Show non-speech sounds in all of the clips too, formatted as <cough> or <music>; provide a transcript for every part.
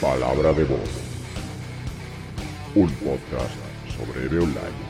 Palabra de voz. Un podcast sobre EVE Online.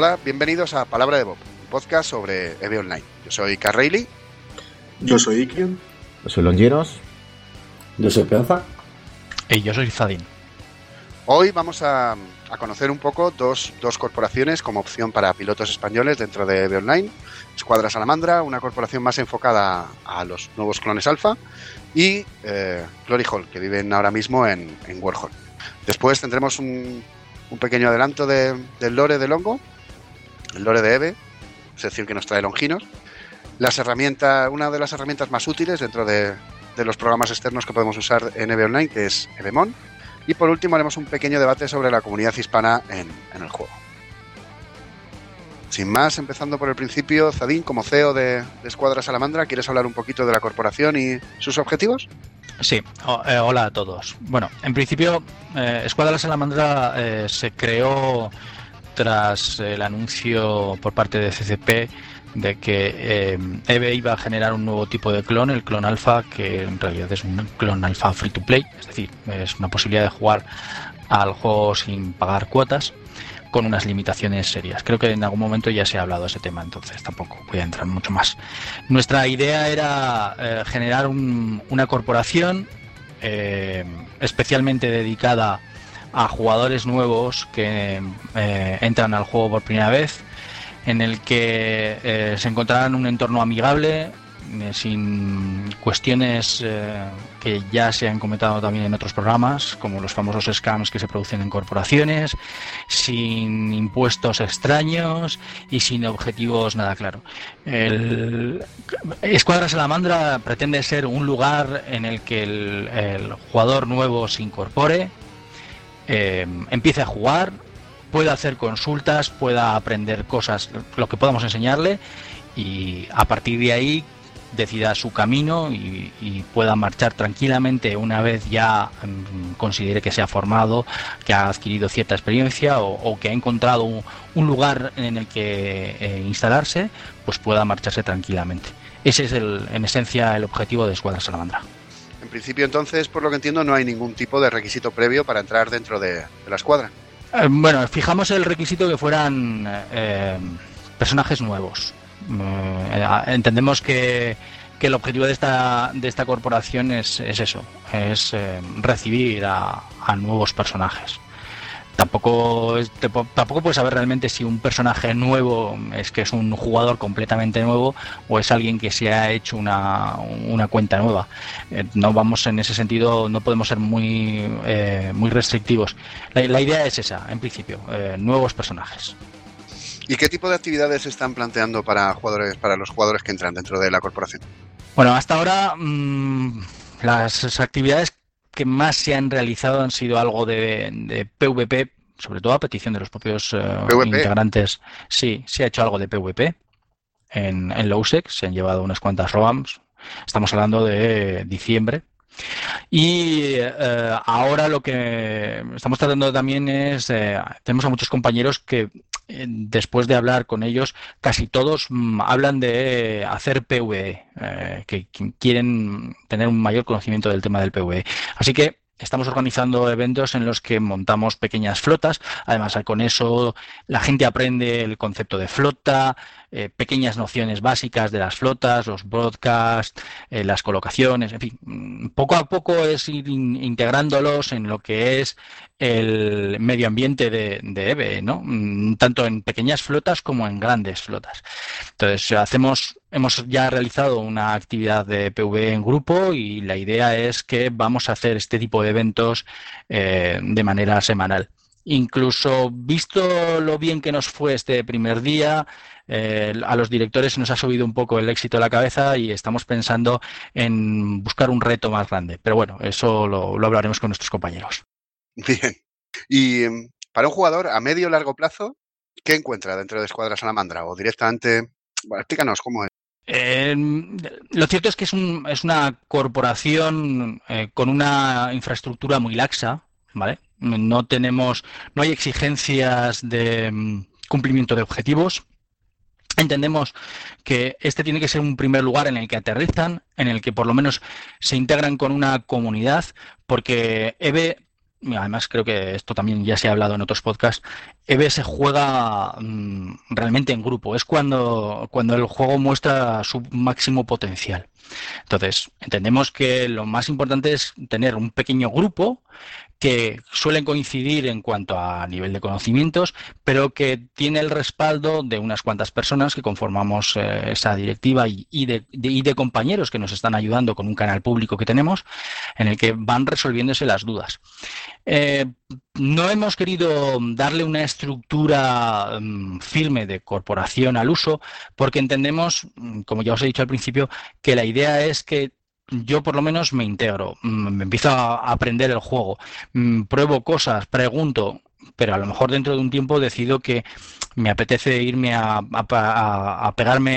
Hola, bienvenidos a Palabra de Bob, un podcast sobre EVE Online. Yo soy Carreilly. Yo soy Ikion. Yo soy Longinos. Yo soy Peonza. Y yo soy Zadin. Hoy vamos a, a conocer un poco dos, dos, corporaciones como opción para pilotos españoles dentro de EVE Online. Escuadra Salamandra, una corporación más enfocada a los nuevos clones alfa, y eh, Glory Hall, que viven ahora mismo en, en Warhol. Después tendremos un, un pequeño adelanto de, del lore de Longo, el lore de EVE, sección que nos trae Longinos. Las herramientas, una de las herramientas más útiles dentro de, los programas externos que podemos usar en EVE Online, que es EVEMON. Y por último haremos un pequeño debate sobre la comunidad hispana en, el juego. Sin más, empezando por el principio, Zadín, como CEO de, Escuadra Salamandra, ¿quieres hablar un poquito de la corporación y sus objetivos? Sí, eh, hola a todos. Bueno, en principio, eh, Escuadra Salamandra eh, se creó tras el anuncio por parte de CCP de que eh, EVE iba a generar un nuevo tipo de clon, el clon alfa, que en realidad es un clon alfa free to play, es decir, es una posibilidad de jugar al juego sin pagar cuotas con unas limitaciones serias. Creo que en algún momento ya se ha hablado de ese tema, entonces tampoco voy a entrar mucho más. Nuestra idea era eh, generar un, una corporación eh, especialmente dedicada a jugadores nuevos que eh, entran al juego por primera vez, en el que eh, se encontrarán un entorno amigable, eh, sin cuestiones que ya se han comentado también en otros programas, como los famosos scams que se producen en corporaciones, sin impuestos extraños y sin objetivos nada claro. El Escuadra Salamandra pretende ser un lugar en el que el jugador nuevo se incorpore, eh, empiece a jugar, pueda hacer consultas, pueda aprender cosas, lo que podamos enseñarle y a partir de ahí decida su camino y, pueda marchar tranquilamente una vez ya um, considere que se ha formado, que ha adquirido cierta experiencia o, que ha encontrado un, un, lugar en el que eh, instalarse, pues pueda marcharse tranquilamente. Ese es el, en esencia el objetivo de Escuadra Salamandra. En principio, entonces, por lo que entiendo, no hay ningún tipo de requisito previo para entrar dentro de, la escuadra. Eh, bueno, fijamos el requisito que fueran eh, personajes nuevos. Eh, entendemos que, que, el objetivo de esta, de esta corporación es, es eso, es eh, recibir a, nuevos personajes. Tampoco, tampoco puedes saber realmente si un personaje nuevo es que es un jugador completamente nuevo o es alguien que se ha hecho una, una cuenta nueva. Eh, no vamos en ese sentido, no podemos ser muy, eh, muy restrictivos. La, la, idea es esa, en principio, eh, nuevos personajes. ¿Y qué tipo de actividades se están planteando para jugadores, para los jugadores que entran dentro de la corporación? Bueno, hasta ahora mmm, las actividades que más se han realizado han sido algo de, de PvP, sobre todo a petición de los propios uh, integrantes. Sí, se ha hecho algo de PvP en, en Lowsec, se han llevado unas cuantas ROAMs. Estamos hablando de diciembre. Y eh, ahora lo que estamos tratando también es, eh, tenemos a muchos compañeros que eh, después de hablar con ellos, casi todos mmm, hablan de hacer PvE, que, que, quieren tener un mayor conocimiento del tema del PvE. Así que estamos organizando eventos en los que montamos pequeñas flotas. Además, con eso la gente aprende el concepto de flota, eh, pequeñas nociones básicas de las flotas, los broadcasts, eh, las colocaciones, en fin, poco a poco es ir in integrándolos en lo que es el medio ambiente de, de EVE, ¿no? Mm, tanto en pequeñas flotas como en grandes flotas. Entonces, hacemos, hemos ya realizado una actividad de PV en grupo y la idea es que vamos a hacer este tipo de eventos eh, de manera semanal. Incluso visto lo bien que nos fue este primer día, eh, a los directores nos ha subido un poco el éxito a la cabeza y estamos pensando en buscar un reto más grande. Pero bueno, eso lo, hablaremos con nuestros compañeros. <laughs> Bien. Y em, para un jugador a medio o largo plazo, ¿qué encuentra dentro de Escuadra Salamandra? O directamente, bueno, explícanos cómo es. Em, lo cierto es que es, es una corporación eh, con una infraestructura muy laxa, ¿vale? No tenemos, no hay exigencias de mm, cumplimiento de objetivos. Entendemos que este tiene que ser un primer lugar en el que aterrizan, en el que por lo menos se integran con una comunidad, porque EVE, además creo que esto también ya se ha hablado en otros podcasts, EVE se juega mm, realmente en grupo, es cuando, cuando el juego muestra su máximo potencial. Entonces, entendemos que lo más importante es tener un pequeño grupo que suelen coincidir en cuanto a nivel de conocimientos, pero que tiene el respaldo de unas cuantas personas que conformamos eh, esa directiva y, de, compañeros que nos están ayudando con un canal público que tenemos en el que van resolviéndose las dudas. Eh, no hemos querido darle una estructura mm, firme de corporación al uso porque entendemos, mm, como ya os he dicho al principio, que la idea es que yo por lo menos me integro, mm, me empiezo a aprender el juego, pruebo cosas, pregunto, pero a lo mejor dentro de un tiempo decido que me apetece irme a, pegarme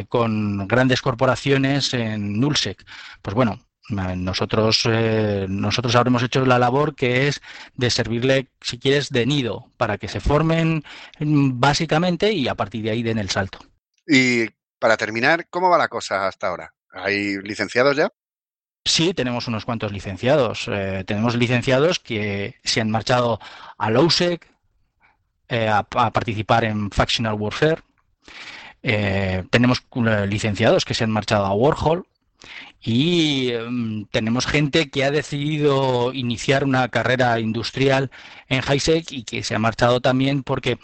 eh, con grandes corporaciones en Nullsec. Pues bueno, nosotros, eh, nosotros habremos hecho la labor que es de servirle, si quieres, de nido, para que se formen mm, básicamente y a partir de ahí den el salto. Y para terminar, ¿cómo va la cosa hasta ahora? ¿Hay licenciados ya? Sí, tenemos unos cuantos licenciados. Eh, tenemos licenciados que se han marchado a LOSEC eh, a, participar en Factional Warfare. Eh, tenemos licenciados que se han marchado a Warhol. Y em, tenemos gente que ha decidido iniciar una carrera industrial en HiSec y que se ha marchado también porque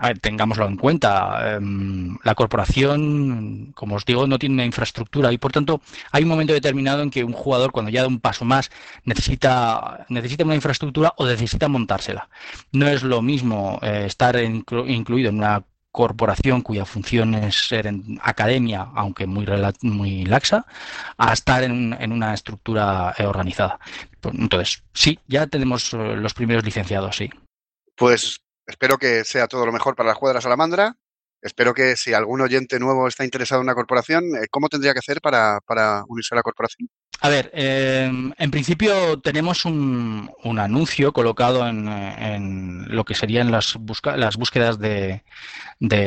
a tengámoslo en cuenta. Em, la corporación, como os digo, no tiene una infraestructura y por tanto hay un momento determinado en que un jugador, cuando ya da un paso más, necesita, necesita una infraestructura o necesita montársela. No es lo mismo eh, estar incluido en una corporación cuya función es ser en academia, aunque muy, muy laxa, a estar en, en una estructura eh, organizada. Entonces, sí, ya tenemos eh, los primeros licenciados, sí. Pues Espero que sea todo lo mejor para la Escuadra Salamandra. Espero que si algún oyente nuevo está interesado en una corporación, eh, ¿cómo tendría que hacer para, unirse a la corporación? A ver, em, en principio tenemos un, anuncio colocado en, lo que serían las, las búsquedas de,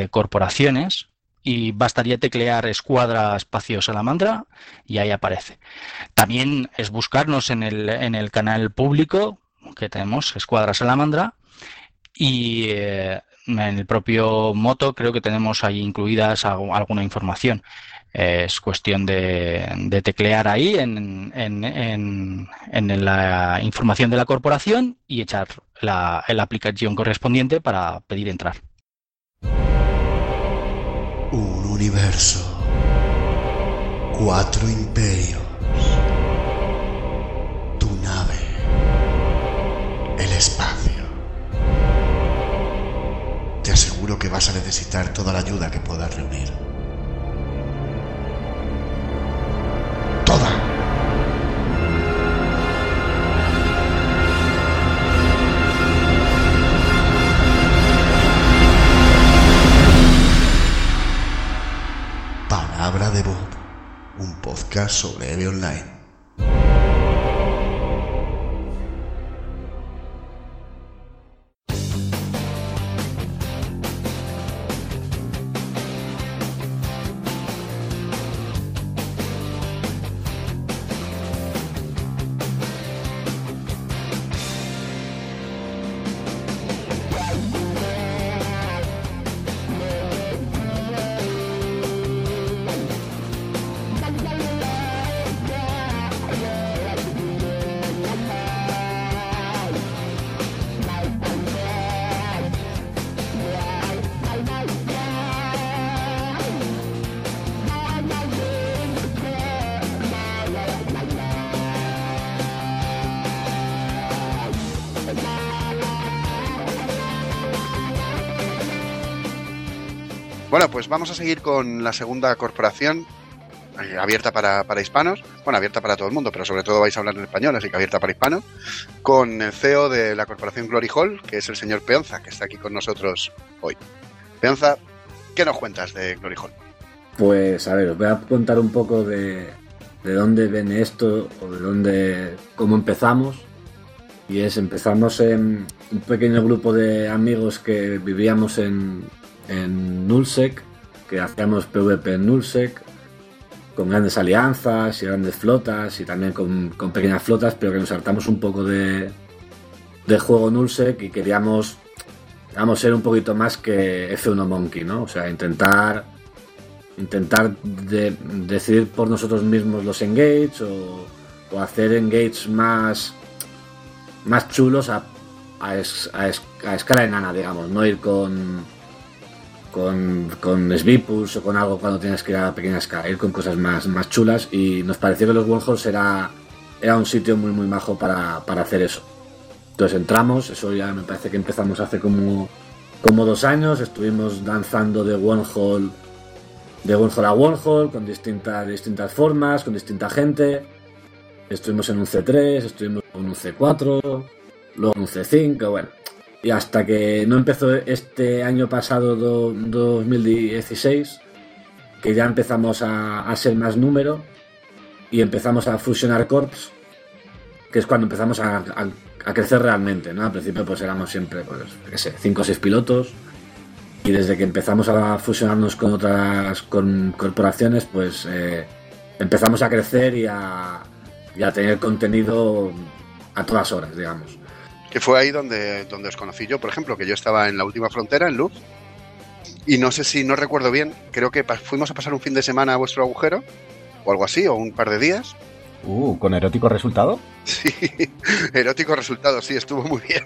corporaciones y bastaría teclear Escuadra Espacio Salamandra y ahí aparece. También es buscarnos en el, en el canal público que tenemos, Escuadra Salamandra, y eh, en el propio moto creo que tenemos ahí incluidas alguna información. Es cuestión de, teclear ahí en, la información de la corporación y echar la, la aplicación correspondiente para pedir entrar. Un universo. Cuatro imperios. Tu nave. El espacio. Te aseguro que vas a necesitar toda la ayuda que puedas reunir. Palabra de Bob, un podcast sobre EVE Online. Bueno, pues vamos a seguir con la segunda corporación eh, abierta para, para hispanos, bueno, abierta para todo el mundo, pero sobre todo vais a hablar en español, así que abierta para hispanos, con el CEO de la corporación Glory Hall, que es el señor Peonza, que está aquí con nosotros hoy. Peonza, ¿qué nos cuentas de Glory Hall? Pues a ver, os voy a contar un poco de, de dónde viene esto o de dónde, cómo empezamos. Y es, empezamos en un pequeño grupo de amigos que vivíamos en, en Nullsec, que hacíamos PvP en Nullsec, con grandes alianzas y grandes flotas y también con, con pequeñas flotas, pero que nos hartamos un poco de, de juego Nullsec y queríamos, digamos, ser un poquito más que F1 Monkey, ¿no? O sea, intentar intentar de- decidir por nosotros mismos los engage o, o hacer engage más más chulos a, a, es- a es- a escala enana, digamos, no ir con con, con Svipus o con algo cuando tienes que ir a pequeña escala, ir con cosas más, más chulas y nos pareció que los Wormholes era, era un sitio muy muy majo para, para hacer eso. Entonces entramos, eso ya me parece que empezamos hace como, como dos años, estuvimos danzando de Wormhole de Wormhole a Wormhole con distintas, distintas formas, con distinta gente. Estuvimos en un C3, estuvimos en un C4, luego en un C5, bueno. Y hasta que no empezó este año pasado, do- 2016, que ya empezamos a, ser más número y empezamos a fusionar corps, que es cuando empezamos a, crecer realmente, ¿no? Al principio pues éramos siempre, pues, qué sé, 5 o 6 pilotos, y desde que empezamos a fusionarnos con otras corporaciones, pues eh, empezamos a crecer y a tener contenido a todas horas, digamos. Que fue ahí donde, donde os conocí yo, por ejemplo, que yo estaba en la última frontera, en Luz, y no sé si no recuerdo bien, creo que fuimos a pasar un fin de semana a vuestro agujero, o algo así, o un par de días. Uh, ¿con erótico resultado? <laughs> Sí, erótico resultado, sí, estuvo muy bien.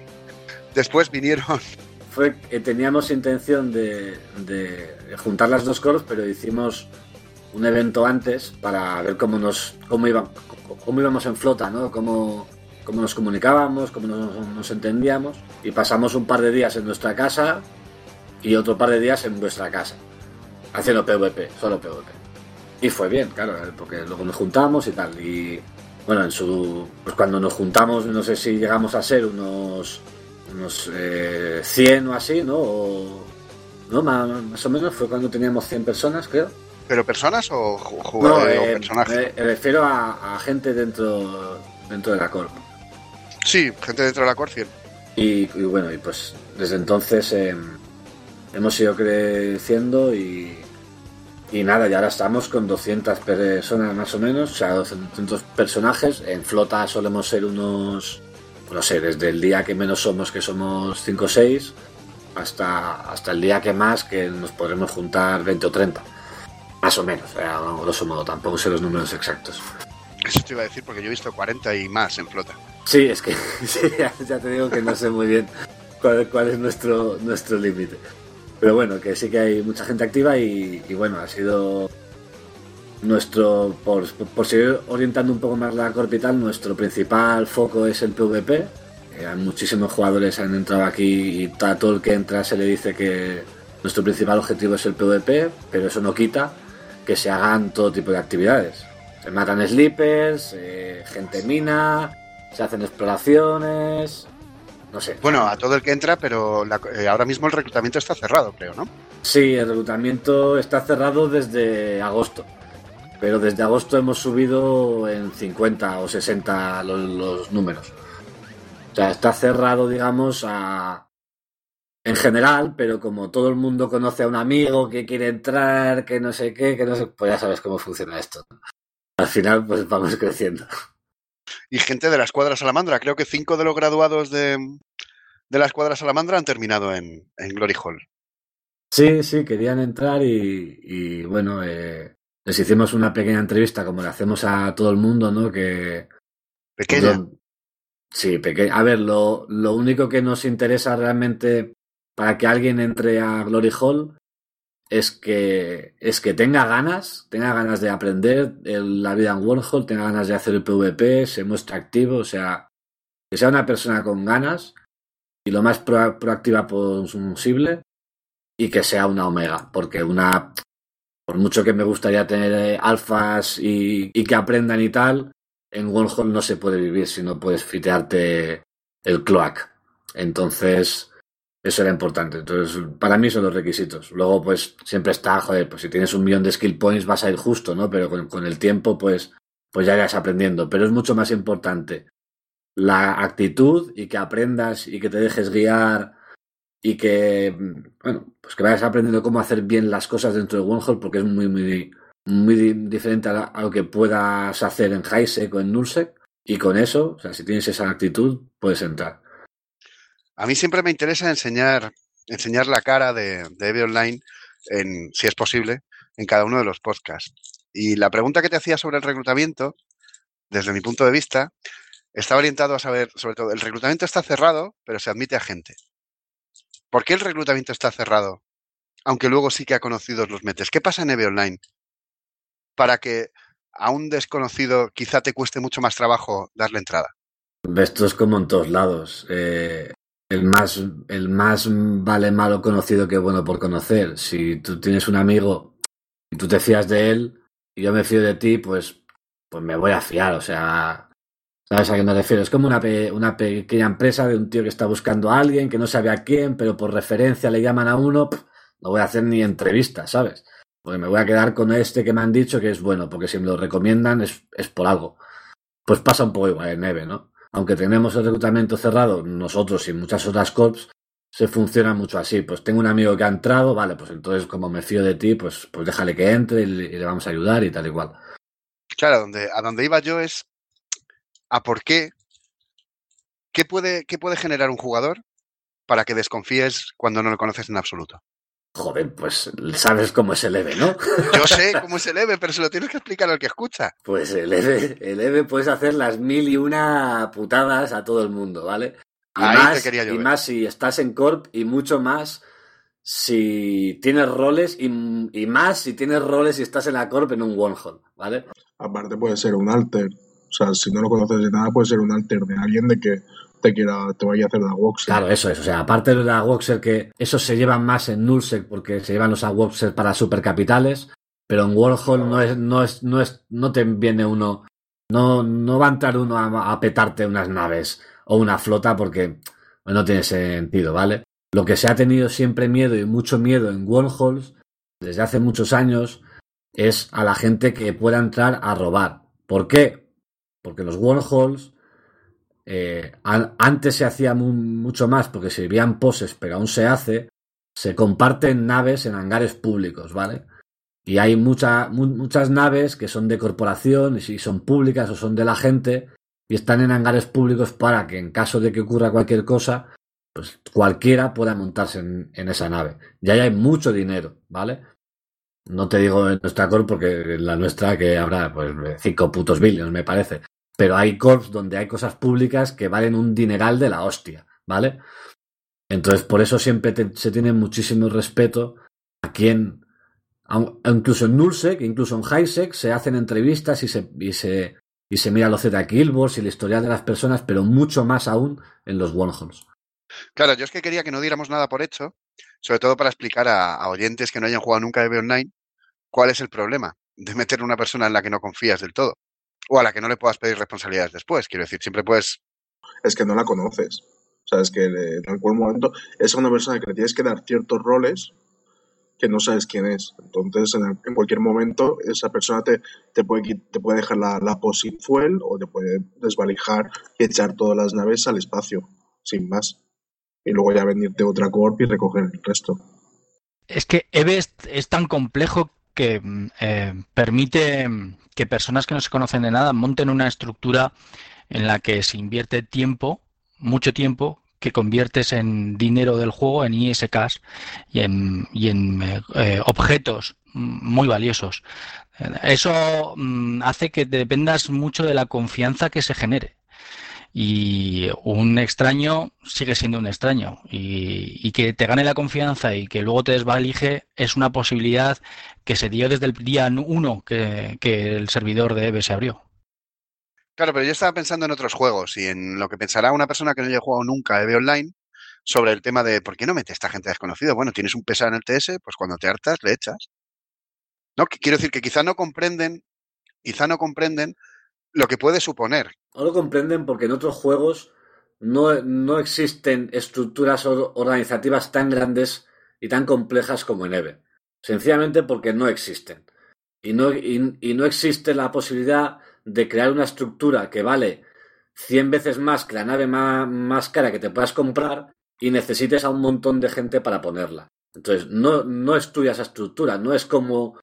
Después vinieron, Fue que teníamos intención de, de juntar las dos corps, pero hicimos un evento antes para ver cómo nos cómo, iba, cómo íbamos en flota, ¿no? Cómo, cómo nos comunicábamos, cómo nos, nos entendíamos. Y pasamos un par de días en nuestra casa y otro par de días en vuestra casa, haciendo PvP, solo PvP. Y fue bien, claro, porque luego nos juntamos y tal. Y bueno, en su, pues cuando nos juntamos, no sé si llegamos a ser unos, unos eh, 100 o así, ¿no? O, ¿no? Más, más o menos fue cuando teníamos 100 personas, creo. ¿pero personas o ju- No, jugadores o eh, personajes? me refiero a, a gente dentro, dentro de la Corp. Sí, gente dentro de la Corp, cien. Y, y bueno, y pues desde entonces eh, hemos ido creciendo y, y nada, y ahora estamos con 200 personas más o menos, o sea, 200 personajes. En flota solemos ser unos, no sé, desde el día que menos somos, que somos 5 o 6, hasta, hasta el día que más, que nos podremos juntar 20 o 30. Más o menos, eh, a grosso modo, tampoco sé los números exactos. Eso te iba a decir porque yo he visto 40 y más en flota. Sí, es que <laughs> ya, te digo que no sé muy bien cuál, cuál es nuestro, nuestro límite. Pero bueno, que sí que hay mucha gente activa y, bueno, ha sido nuestro, por, seguir orientando un poco más la corpital, nuestro principal foco es el PvP. Eh, muchísimos jugadores han entrado aquí y a todo el que entra se le dice que nuestro principal objetivo es el PvP, pero eso no quita que se hagan todo tipo de actividades. Se matan sleepers, eh, gente mina, se hacen exploraciones, no sé. Bueno, a todo el que entra, pero la- eh, ahora mismo el reclutamiento está cerrado, creo, ¿no? Sí, el reclutamiento está cerrado desde agosto. Pero desde agosto hemos subido en 50 o 60 los, los números. O sea, está cerrado, digamos, a... En general, pero como todo el mundo conoce a un amigo que quiere entrar, que no sé qué, que no sé, pues ya sabes cómo funciona esto. Al final, pues vamos <laughs> creciendo. Y gente de la escuadra Salamandra. Creo que cinco de los graduados de, de la escuadra Salamandra han terminado en, en Glory Hall. Sí, sí, querían entrar y, y, bueno, eh, les hicimos una pequeña entrevista como le hacemos a todo el mundo, ¿no? Que Pequeña. Lo- Sí, pequeña. A ver, lo, lo único que nos interesa realmente para que alguien entre a Glory Hall es que, es que tenga ganas, tenga ganas de aprender la vida en Wormhole, tenga ganas de hacer el PvP, se muestre activo, o sea, que sea una persona con ganas y lo más proa- proactiva posible y que sea una omega, porque una, por mucho que me gustaría tener eh, alfas y, que aprendan y tal, en Wormhole no se puede vivir si no puedes fitearte el cloak. Entonces, eso era importante. Entonces, para mí son los requisitos. Luego, pues, siempre está, joder, pues si tienes un millón de skill points vas a ir justo, ¿no? Pero con, el tiempo, pues, pues ya irás aprendiendo. Pero es mucho más importante la actitud y que aprendas y que te dejes guiar y que, bueno, pues que vayas aprendiendo cómo hacer bien las cosas dentro de OneHole porque es muy, muy, muy di- diferente a, lo que puedas hacer en Highsec o en Nullsec. Y con eso, o sea, si tienes esa actitud, puedes entrar. A mí siempre me interesa enseñar, la cara de, de Online, en, si es posible, en cada uno de los podcasts. Y la pregunta que te hacía sobre el reclutamiento, desde mi punto de vista, está orientado a saber, sobre todo, el reclutamiento está cerrado, pero se admite a gente. ¿Por qué el reclutamiento está cerrado? Aunque luego sí que a conocidos los metes. ¿Qué pasa en EVE Online? Para que a un desconocido quizá te cueste mucho más trabajo darle entrada. Esto es como en todos lados. Eh, el, más, el más vale malo conocido que bueno por conocer. Si tú tienes un amigo y tú te fías de él y yo me fío de ti, pues, pues me voy a fiar. O sea, ¿sabes a qué me refiero? Es como una, pe- una pequeña empresa de un tío que está buscando a alguien que no sabe a quién, pero por referencia le llaman a uno. no voy a hacer ni entrevista, ¿sabes? Porque me voy a quedar con este que me han dicho que es bueno, porque si me lo recomiendan es, es por algo. Pues pasa un poco igual en Neve, ¿no? Aunque tenemos el reclutamiento cerrado, nosotros y muchas otras corps, se funciona mucho así. Pues tengo un amigo que ha entrado, vale, pues entonces como me fío de ti, pues, pues déjale que entre y le, y vamos a ayudar y tal igual. Claro, donde, a donde iba yo es a por qué, qué puede, qué puede generar un jugador para que desconfíes cuando no lo conoces en absoluto. Joder, pues sabes cómo es el EVE, ¿no? <laughs> Yo sé cómo es el EVE, pero se lo tienes que explicar al que escucha. Pues el EVE, el EVE puedes hacer las mil y una putadas a todo el mundo, ¿vale? Y, Ahí te más, quería yo y ver. más si estás en Corp y mucho más si tienes roles y, y más si tienes roles y estás en la Corp en un one-hole, ¿vale? Aparte puede ser un alter. O sea, si no lo conoces de nada, puede ser un alter de alguien de que te te vaya a hacer la box. Claro, eso es. O sea, aparte de la Woxer, que esos se llevan más en Nullsec porque se llevan los Woxer para supercapitales, pero en Warhol no es, no es, no es, no te viene uno, no, no va a entrar uno a, a petarte unas naves o una flota porque no tiene sentido, ¿vale? Lo que se ha tenido siempre miedo y mucho miedo en wormholes desde hace muchos años es a la gente que pueda entrar a robar. ¿Por qué? Porque los wormholes eh, an- antes se hacía mu- mucho más porque se vivían poses, pero aún se hace. Se comparten naves en hangares públicos, ¿vale? Y hay mucha, mu- muchas naves que son de corporación y si son públicas o son de la gente y están en hangares públicos para que en caso de que ocurra cualquier cosa, pues cualquiera pueda montarse en, esa nave. Y ahí hay mucho dinero, ¿vale? No te digo en nuestra core porque en la nuestra que habrá pues cinco putos billions, me parece. Pero hay corps donde hay cosas públicas que valen un dineral de la hostia, ¿vale? Entonces, por eso siempre se tiene muchísimo respeto a quien, incluso en Nullsec, incluso en Highsec, se hacen entrevistas y se, y se, y se mira los Z Killboards y la historial de las personas, pero mucho más aún en los wormholes. Claro, yo es que quería que no diéramos nada por hecho, sobre todo para explicar a, a oyentes que no hayan jugado nunca EVE Online cuál es el problema de meter una persona en la que no confías del todo o a la que no le puedas pedir responsabilidades después. Quiero decir, siempre puedes Es que no la conoces. O sea, es que en algún momento es una persona que le tienes que dar ciertos roles que no sabes quién es. Entonces, en, el- en cualquier momento, esa persona te, te, puede, te puede dejar la, la pos sin fuel o te puede desvalijar y echar todas las naves al espacio, sin más. Y luego ya venirte otra corp y recoger el resto. Es que EVE es, es tan complejo que mm, eh, permite mm, que personas que no se conocen de nada monten una estructura en la que se invierte tiempo, mucho tiempo, que conviertes en dinero del juego, en ISKs y en, eh, eh, objetos mm, muy valiosos. Eso hace que dependas mucho de la confianza que se genere. Y un extraño sigue siendo un extraño. Y, que te gane la confianza y que luego te desvalije es una posibilidad que se dio desde el día uno que, que el servidor de EVE se abrió. Claro, pero yo estaba pensando en otros juegos y en lo que pensará una persona que no haya jugado nunca EVE Online sobre el tema de por qué no mete esta gente desconocida. Bueno, tienes un pesado en el TS, pues cuando te hartas le echas. No, quiero decir que quizá no comprenden, quizá no comprenden lo que puede suponer. No lo comprenden porque en otros juegos no, no existen estructuras or- organizativas tan grandes y tan complejas como en EVE. Sencillamente porque no existen. Y no, y, y no existe la posibilidad de crear una estructura que vale 100 veces más que la nave más, más cara que te puedas comprar y necesites a un montón de gente para ponerla. Entonces, no, no estudia esa estructura, no es como,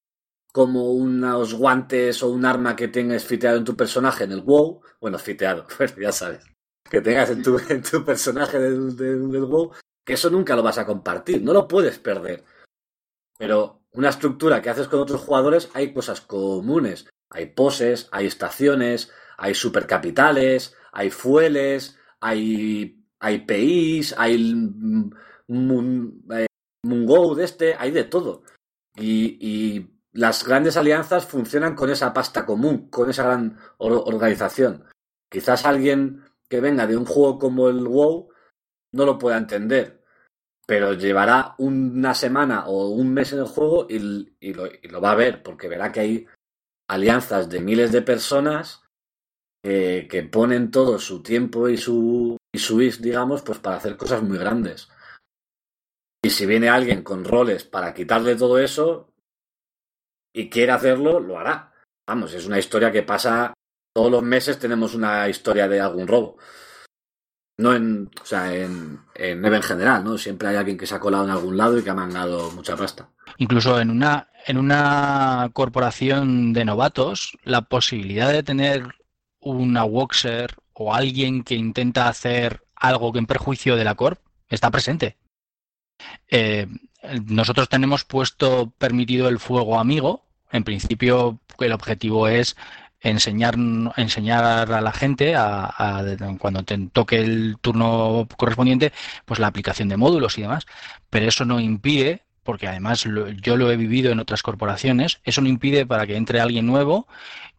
como unos guantes o un arma que tengas fiteado en tu personaje en el WoW. Bueno, fiteado, <laughs> pues ya sabes. Que tengas en tu, en tu personaje del, del, del WoW, que eso nunca lo vas a compartir, no lo puedes perder. Pero una estructura que haces con otros jugadores, hay cosas comunes. Hay poses, hay estaciones, hay supercapitales, hay fueles, hay, hay PIs, hay mm, Moon, eh, de este, hay de todo. Y, y, las grandes alianzas funcionan con esa pasta común, con esa gran or organización. Quizás alguien que venga de un juego como el WoW no lo pueda entender, pero llevará una semana o un mes en el juego y, lo, y lo, va a ver, porque verá que hay alianzas de miles de personas que, que ponen todo su tiempo y su, y su is, digamos, pues para hacer cosas muy grandes. Y si viene alguien con roles para quitarle todo eso y quiere hacerlo, lo hará. Vamos, es una historia que pasa todos los meses tenemos una historia de algún robo. No en, o sea, en, en en general, ¿no? Siempre hay alguien que se ha colado en algún lado y que ha mangado mucha pasta. Incluso en una, en una corporación de novatos, la posibilidad de tener una Woxer o alguien que intenta hacer algo que en perjuicio de la Corp está presente. Eh, nosotros tenemos puesto permitido el fuego amigo. En principio, el objetivo es enseñar, enseñar a la gente a, a, cuando te toque el turno correspondiente, pues la aplicación de módulos y demás. Pero eso no impide, porque además lo, yo lo he vivido en otras corporaciones, eso no impide para que entre alguien nuevo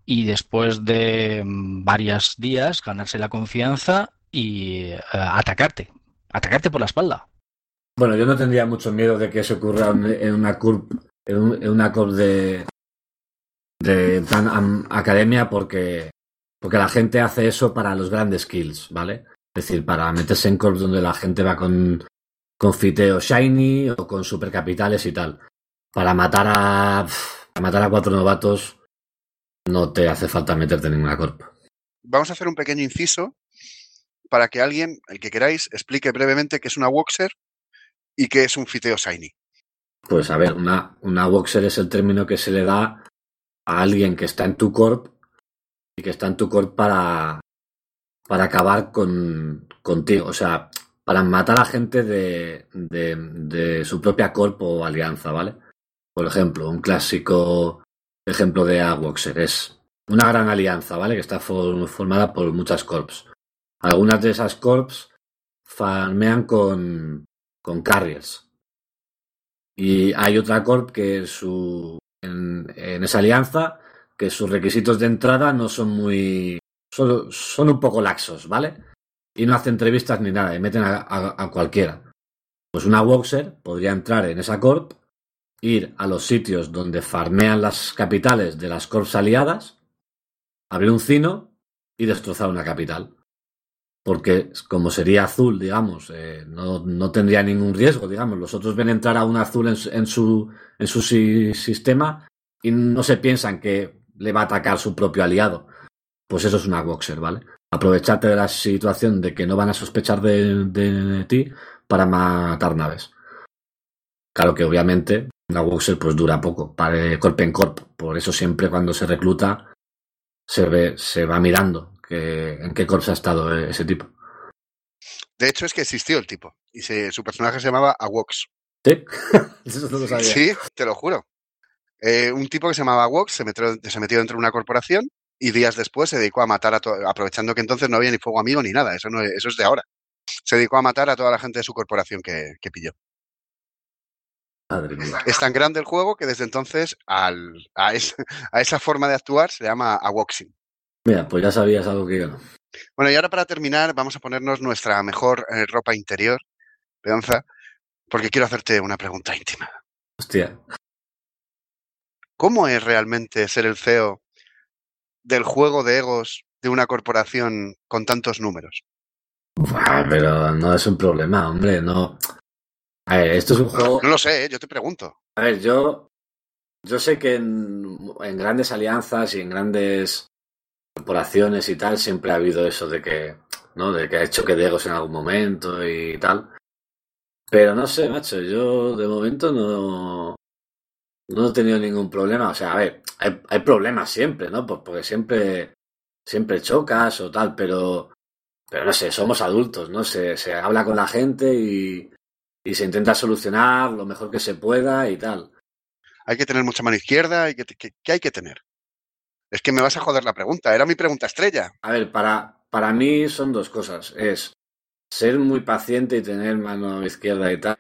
y después de varios días ganarse la confianza y uh, atacarte, atacarte por la espalda. Bueno, yo no tendría mucho miedo de que eso ocurra en una curva, en, un, en una curva de, tan um, academia porque, porque la gente hace eso para los grandes kills, ¿vale? Es decir, para meterse en corps donde la gente va con, con fiteo shiny o con supercapitales y tal. Para matar a, matar a cuatro novatos no te hace falta meterte en ninguna corp. Vamos a hacer un pequeño inciso para que alguien, el que queráis, explique brevemente qué es una Woxer y qué es un fiteo shiny. Pues a ver, una, una Woxer es el término que se le da a alguien que está en tu corp y que está en tu corp para, para acabar con, contigo. O sea, para matar a gente de, de, su propia corp o alianza, ¿vale? Por ejemplo, un clásico ejemplo de Awoxer es una gran alianza, ¿vale? Que está for, formada por muchas corps. Algunas de esas corps farmean con, con carriers. Y hay otra corp que su, en, esa alianza que sus requisitos de entrada no son muy. son, son un poco laxos, ¿vale? Y no hace entrevistas ni nada, y meten a, a, a cualquiera. Pues una Woxer podría entrar en esa corp, ir a los sitios donde farmean las capitales de las corps aliadas, abrir un cino y destrozar una capital. Porque como sería azul, digamos, eh, no, no, tendría ningún riesgo, digamos. Los otros ven entrar a un azul en, su, en su si, sistema y no se piensan que le va a atacar su propio aliado. Pues eso es una boxer, ¿vale? Aprovecharte de la situación de que no van a sospechar de, de, de ti para matar naves. Claro que obviamente una boxer pues dura poco, para corp en corp. Por eso siempre cuando se recluta se, ve, se va mirando que, en qué corps ha estado ese tipo. De hecho, es que existió el tipo. Y se, su personaje se llamaba Awox. ¿Sí? <laughs> Eso no lo sabía. Sí, te lo juro. Eh, un tipo que se llamaba Awox se metió, se metió dentro de una corporación y días después se dedicó a matar a todo, aprovechando que entonces no había ni fuego amigo ni nada. Eso, no, eso es de ahora. Se dedicó a matar a toda la gente de su corporación que, que pilló. Madre mía. Es tan grande el juego que desde entonces al, a, es, <laughs> a, esa forma de actuar se llama Awoxing. Mira, pues ya sabías algo que yo no. Bueno, y ahora para terminar vamos a ponernos nuestra mejor eh, ropa interior Peonza, porque quiero hacerte una pregunta íntima. Hostia. ¿Cómo es realmente ser el CEO del juego de egos de una corporación con tantos números? Buah, pero no es un problema, hombre, no. A ver, esto es un juego. No lo sé, ¿eh? yo te pregunto. A ver, yo. Yo sé que en, en grandes alianzas y en grandes corporaciones y tal siempre ha habido eso de que. ¿No? De que ha hecho que de egos en algún momento y tal. Pero no sé, macho, yo de momento no. No he tenido ningún problema. O sea, a ver, hay, hay problemas siempre, ¿no? Pues porque siempre. Siempre chocas o tal, pero. Pero no sé, somos adultos, ¿no? Se, se habla con la gente y, se intenta solucionar lo mejor que se pueda y tal. Hay que tener mucha mano izquierda, hay que, que- ¿qué hay que tener? Es que me vas a joder la pregunta, era mi pregunta estrella. A ver, para, para mí son dos cosas. Es ser muy paciente y tener mano izquierda y tal.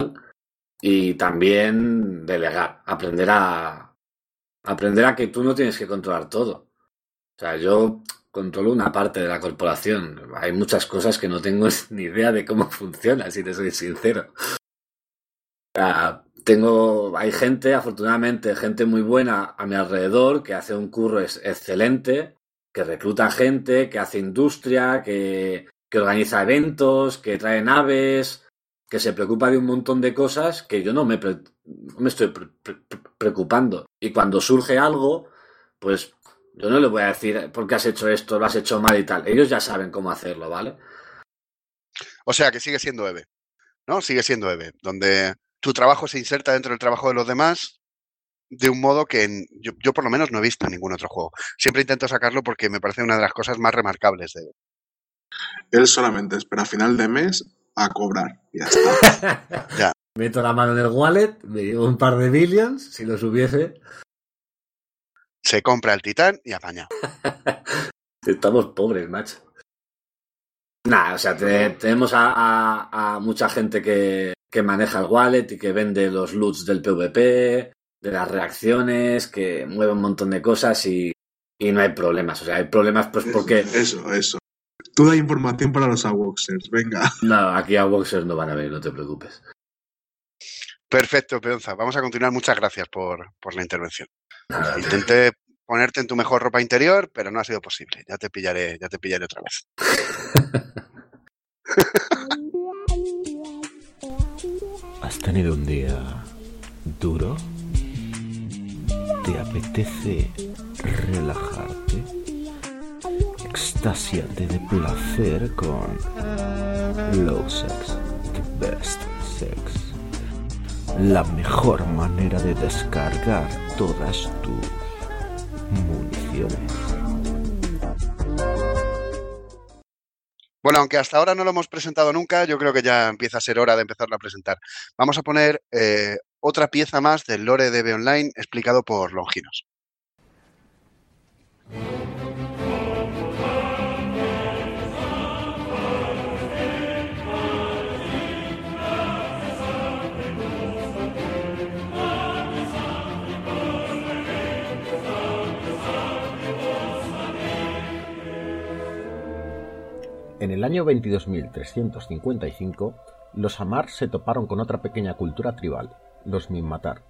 Y también delegar, aprender a aprender a que tú no tienes que controlar todo. O sea, yo controlo una parte de la corporación. Hay muchas cosas que no tengo <laughs> ni idea de cómo <laughs> funciona, si te soy sincero. Tengo, hay gente, afortunadamente, gente muy buena a mi alrededor que hace un curro ex- excelente, que recluta gente, que hace industria, que, que organiza eventos, que trae naves, que se preocupa de un montón de cosas que yo no me, pre- me estoy pre- pre- preocupando. Y cuando surge algo, pues yo no le voy a decir por qué has hecho esto, lo has hecho mal y tal. Ellos ya saben cómo hacerlo, ¿vale? O sea, que sigue siendo EVE, ¿no? Sigue siendo EVE, donde tu trabajo se inserta dentro del trabajo de los demás de un modo que en- yo, yo por lo menos no he visto en ningún otro juego. Siempre intento sacarlo porque me parece una de las cosas más remarcables de EVE. Él solamente espera a final de mes a cobrar. Y ya está. <laughs> Meto la mano en el wallet, me llevo un par de billions, si los hubiese. Se compra el titán y apaña. <laughs> Estamos pobres, macho. Nada, o sea, te- tenemos a, a- a mucha gente que, que maneja el wallet y que vende los loots del PvP, de las reacciones, que mueve un montón de cosas y, y no hay problemas. O sea, hay problemas pues porque... Eso, eso. Toda información para los Awoxers, venga. <laughs> No, aquí a Boxers no van a venir, no te preocupes. Perfecto, Peonza. Vamos a continuar. Muchas gracias por, por la intervención. Nada, Intenté ponerte en tu mejor ropa interior, pero no ha sido posible. Ya te pillaré, ya te pillaré otra vez. ¿Has tenido un día duro? ¿Te apetece relajarte? Extasiate de placer con Low Sex, the best sex. La mejor manera de descargar todas tus municiones. Bueno, aunque hasta ahora no lo hemos presentado nunca, yo creo que ya empieza a ser hora de empezarlo a presentar. Vamos a poner eh, otra pieza más del lore de Online explicado por Longinos. En el año 22.355, los Amar se toparon con otra pequeña cultura tribal, los Minmatar.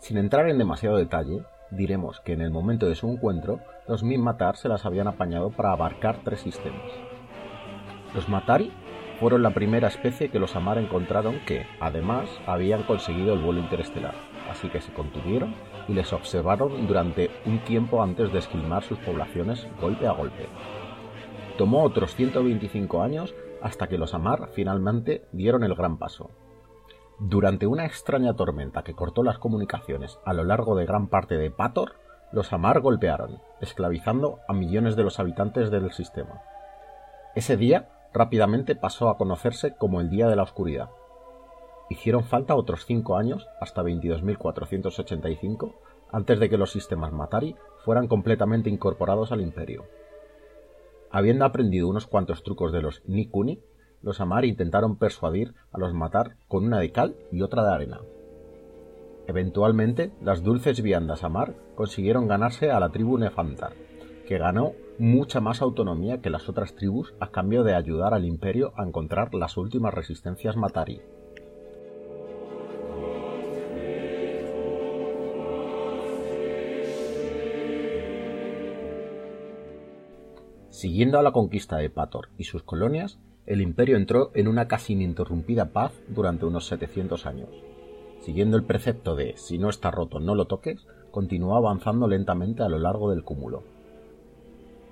Sin entrar en demasiado detalle, diremos que en el momento de su encuentro, los Minmatar se las habían apañado para abarcar tres sistemas. Los Matari fueron la primera especie que los Amar encontraron que, además, habían conseguido el vuelo interestelar, así que se contuvieron y les observaron durante un tiempo antes de esquilmar sus poblaciones golpe a golpe. Tomó otros 125 años hasta que los Amar finalmente dieron el gran paso. Durante una extraña tormenta que cortó las comunicaciones a lo largo de gran parte de Pator, los Amar golpearon, esclavizando a millones de los habitantes del sistema. Ese día rápidamente pasó a conocerse como el Día de la Oscuridad. Hicieron falta otros 5 años, hasta 22.485, antes de que los sistemas Matari fueran completamente incorporados al imperio. Habiendo aprendido unos cuantos trucos de los Nikuni, los Amar intentaron persuadir a los Matar con una de cal y otra de arena. Eventualmente, las dulces viandas Amar consiguieron ganarse a la tribu Nefantar, que ganó mucha más autonomía que las otras tribus a cambio de ayudar al imperio a encontrar las últimas resistencias Matari. Siguiendo a la conquista de Pator y sus colonias, el imperio entró en una casi ininterrumpida paz durante unos 700 años. Siguiendo el precepto de si no está roto no lo toques, continuó avanzando lentamente a lo largo del cúmulo.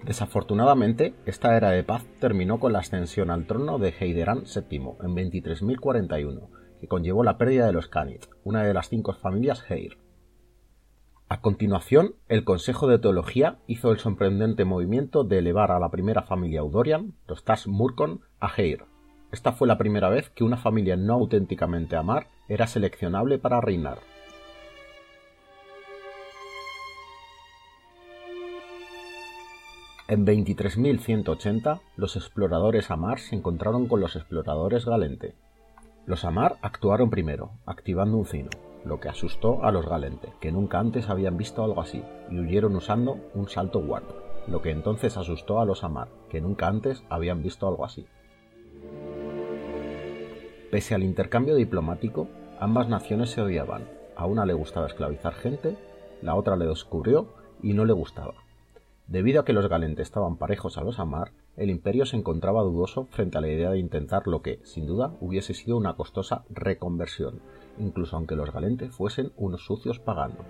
Desafortunadamente, esta era de paz terminó con la ascensión al trono de Heideran VII en 23.041, que conllevó la pérdida de los Khanid, una de las cinco familias Heir. A continuación, el Consejo de Teología hizo el sorprendente movimiento de elevar a la primera familia Udorian, los Murkon, a Heir. Esta fue la primera vez que una familia no auténticamente Amar era seleccionable para reinar. En 23.180, los exploradores Amar se encontraron con los exploradores Galente. Los Amar actuaron primero, activando un cino, lo que asustó a los Galente, que nunca antes habían visto algo así, y huyeron usando un salto warp, lo que entonces asustó a los Amar, que nunca antes habían visto algo así. Pese al intercambio diplomático, ambas naciones se odiaban. A una le gustaba esclavizar gente, la otra le descubrió y no le gustaba. Debido a que los Galente estaban parejos a los Amar, el imperio se encontraba dudoso frente a la idea de intentar lo que, sin duda, hubiese sido una costosa reconversión, incluso aunque los Galente fuesen unos sucios paganos.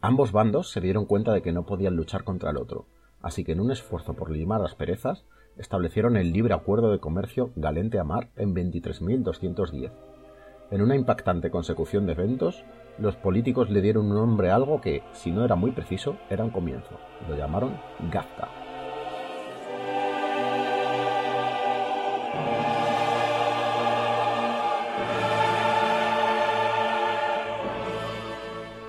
Ambos bandos se dieron cuenta de que no podían luchar contra el otro, así que en un esfuerzo por limar las perezas, establecieron el libre acuerdo de comercio Galente-Amar en 23.210. En una impactante consecución de eventos, los políticos le dieron un nombre a algo que, si no era muy preciso, era un comienzo. Lo llamaron Gafta.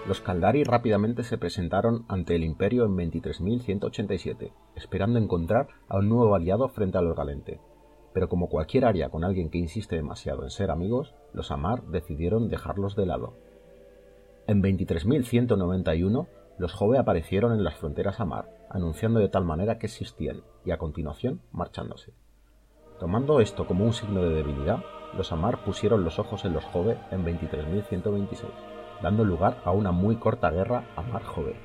Los Caldari rápidamente se presentaron ante el imperio en 23.187, esperando encontrar a un nuevo aliado frente a los Galente. Pero como cualquier área con alguien que insiste demasiado en ser amigos, los Amar decidieron dejarlos de lado. En 23.191, los Jove aparecieron en las fronteras Amar, anunciando de tal manera que existían, y a continuación marchándose. Tomando esto como un signo de debilidad, los Amar pusieron los ojos en los Jove en 23.126 dando lugar a una muy corta guerra Amar-Jove.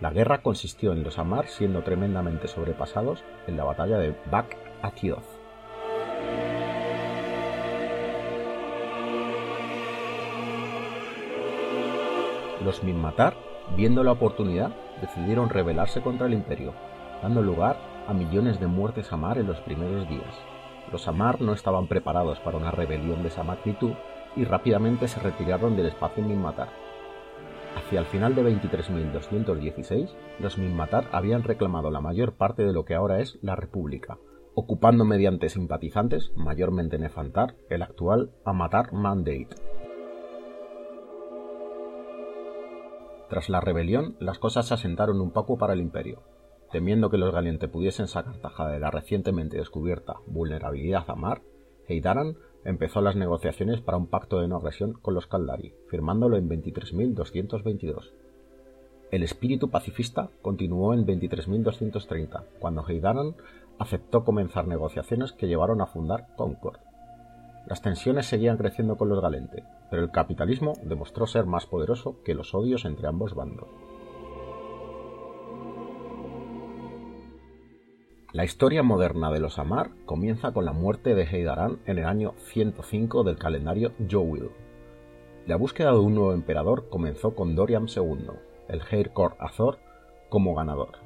La guerra consistió en los Amar siendo tremendamente sobrepasados en la batalla de Bak Atioth. Los Minmatar, viendo la oportunidad, decidieron rebelarse contra el imperio, dando lugar a millones de muertes Amar en los primeros días. Los Amar no estaban preparados para una rebelión de esa magnitud y rápidamente se retiraron del espacio Minmatar. Hacia el final de 23.216, los Minmatar habían reclamado la mayor parte de lo que ahora es la República, ocupando mediante simpatizantes, mayormente Nefantar, el actual Amatar Mandate. Tras la rebelión, las cosas se asentaron un poco para el imperio. Temiendo que los Galiente pudiesen sacar tajada de la recientemente descubierta vulnerabilidad a Mar, Heidaran empezó las negociaciones para un pacto de no agresión con los Caldari, firmándolo en 23.222. El espíritu pacifista continuó en 23.230, cuando Heidaran aceptó comenzar negociaciones que llevaron a fundar Concord. Las tensiones seguían creciendo con los Galente, pero el capitalismo demostró ser más poderoso que los odios entre ambos bandos. La historia moderna de los Amar comienza con la muerte de Heidaran en el año 105 del calendario Jowil. La búsqueda de un nuevo emperador comenzó con Dorian II, el Heir-Kor Azor, como ganador.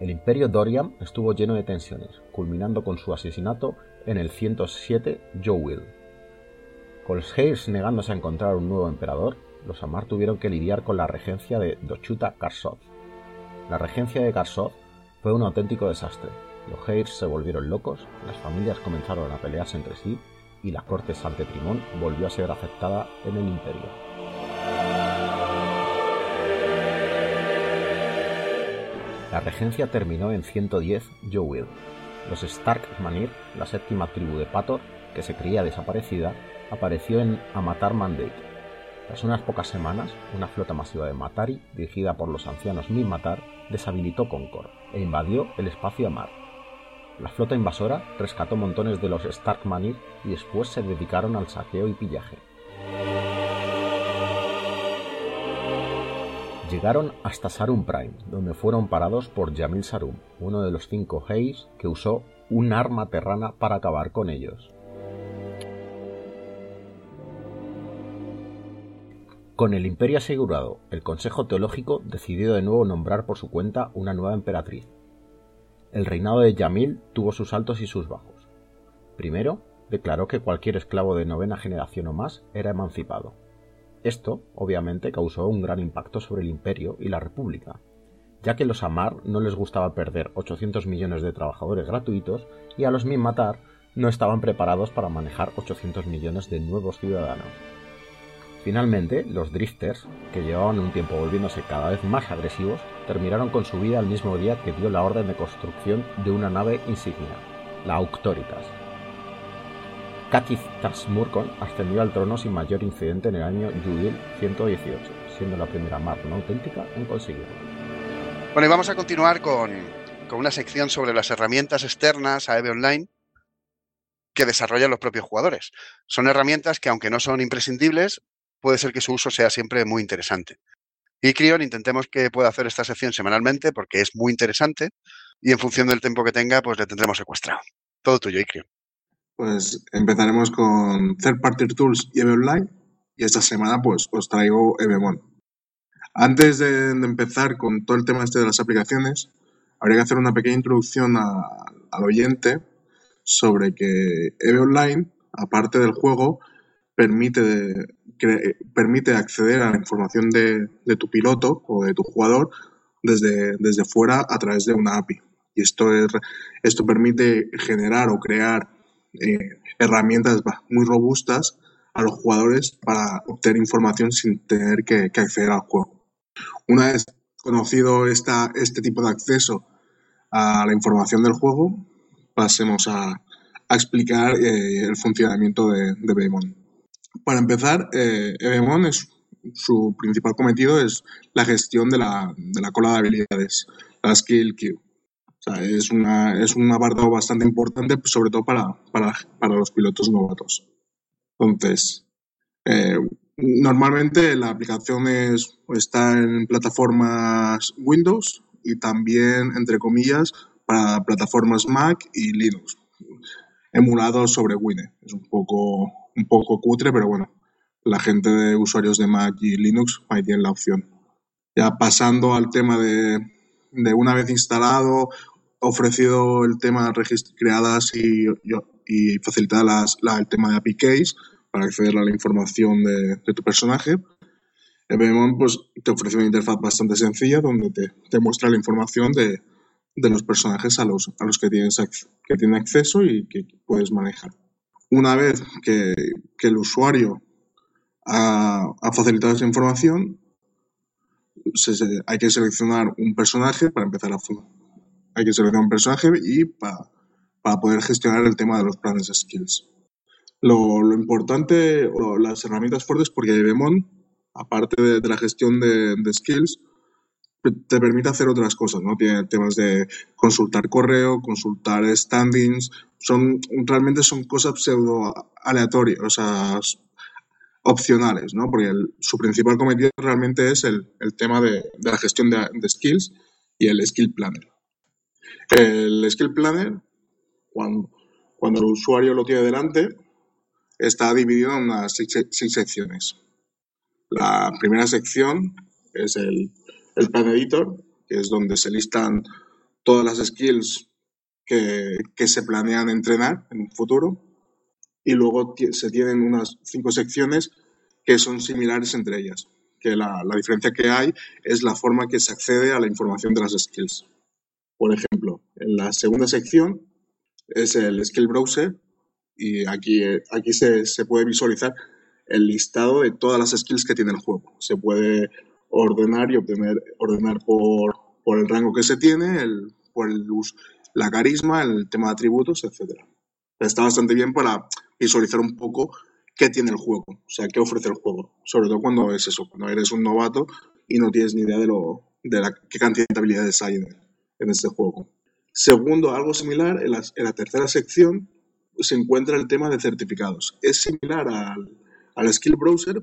El imperio Dorian estuvo lleno de tensiones, culminando con su asesinato en el 107 Jowil. Con los Heirs negándose a encontrar un nuevo emperador, los Amar tuvieron que lidiar con la regencia de Dochuta Karsoth. La regencia de Karsoth fue un auténtico desastre. Los Heirs se volvieron locos, las familias comenzaron a pelearse entre sí y la corte Santeprimón volvió a ser aceptada en el imperio. La regencia terminó en 110 Jowil. Los Stark Manir, la séptima tribu de Pator, que se creía desaparecida, apareció en Amatar Mandate. Tras unas pocas semanas, una flota masiva de Matari, dirigida por los ancianos Minmatar, deshabilitó Concord e invadió el espacio a mar. La flota invasora rescató montones de los Stark Manir y después se dedicaron al saqueo y pillaje. Llegaron hasta Sarum Prime, donde fueron parados por Jamil Sarum, uno de los cinco Heis que usó un arma terrana para acabar con ellos. Con el imperio asegurado, el Consejo Teológico decidió de nuevo nombrar por su cuenta una nueva emperatriz. El reinado de Yamil tuvo sus altos y sus bajos. Primero, declaró que cualquier esclavo de novena generación o más era emancipado. Esto, obviamente, causó un gran impacto sobre el imperio y la república, ya que los Amar no les gustaba perder 800 millones de trabajadores gratuitos y a los Minmatar no estaban preparados para manejar 800 millones de nuevos ciudadanos. Finalmente, los Drifters, que llevaban un tiempo volviéndose cada vez más agresivos, terminaron con su vida el mismo día que dio la orden de construcción de una nave insignia, la Auctoritas. Kakith Tasmurkon ascendió al trono sin mayor incidente en el año Yudil 118, siendo la primera Mar no auténtica en conseguirlo. Bueno, y vamos a continuar con, con una sección sobre las herramientas externas a EVE Online que desarrollan los propios jugadores. Son herramientas que, aunque no son imprescindibles, puede ser que su uso sea siempre muy interesante. Y Crion, intentemos que pueda hacer esta sección semanalmente porque es muy interesante y en función del tiempo que tenga, pues le tendremos secuestrado. Todo tuyo, Icrion. Pues empezaremos con Third Party Tools y EVE Online y esta semana pues os traigo EVEMON. Antes de, de, empezar con todo el tema este de las aplicaciones, habría que hacer una pequeña introducción al oyente sobre que EVE Online, aparte del juego, permite, que, permite acceder a la información de, tu piloto o de tu jugador desde, desde fuera a través de una API. Y esto, es, esto permite generar o crear eh, herramientas muy robustas a los jugadores para obtener información sin tener que, que, acceder al juego. Una vez conocido esta, este tipo de acceso a la información del juego, pasemos a, explicar eh, el funcionamiento de, de Beemon. Para empezar, eh, Evemon es su principal cometido es la gestión de la, de la cola de habilidades, la skill queue. O sea, es, una, es un apartado bastante importante, sobre todo para, para, para los pilotos novatos. Entonces, eh, normalmente la aplicación es, está en plataformas Windows y también, entre comillas, para plataformas Mac y Linux, emulado sobre Wine. Es un poco un poco cutre, pero bueno, la gente de usuarios de Mac y Linux ahí tienen la opción. Ya pasando al tema de, de una vez instalado, ofrecido el tema creadas y, y facilitadas la, el tema de API Keys para acceder a la información de, de tu personaje. Evemon pues, te ofrece una interfaz bastante sencilla donde te, te muestra la información de, de, los personajes a los, a los que, tienes, que tiene acceso y que puedes manejar. Una vez que, el usuario ha, facilitado esa información, hay que seleccionar un personaje para empezar a hay que seleccionar un personaje y para, poder gestionar el tema de los planes de skills. Lo, importante, o las herramientas fuertes, porque Demon, aparte de, la gestión de skills, te permite hacer otras cosas, ¿no? Tiene temas de consultar correo, consultar standings, son, realmente son cosas pseudo aleatorias, o sea, opcionales, ¿no? Porque el, su principal cometido realmente es el, el tema de, la gestión de, skills y el skill planner. El skill planner, cuando, cuando el usuario lo tiene delante, está dividido en unas seis secciones. La primera sección es el el Plan Editor, que es donde se listan todas las skills que, que se planean entrenar en un futuro. Y luego se tienen unas cinco secciones que son similares entre ellas. Que la, la diferencia que hay es la forma que se accede a la información de las skills. Por ejemplo, en la segunda sección es el Skill Browser y aquí, aquí se, se puede visualizar el listado de todas las skills que tiene el juego. Se puede ordenar y obtener, ordenar por, por el rango que se tiene, el, por el, la carisma, el tema de atributos, etc. Está bastante bien para visualizar un poco qué tiene el juego, o sea, qué ofrece el juego. Sobre todo cuando es eso, cuando eres un novato y no tienes ni idea de, lo, de la, qué cantidad de habilidades hay en, en este juego. Segundo, algo similar, en la, en la, tercera sección se encuentra el tema de certificados. Es similar al, al Skill Browser,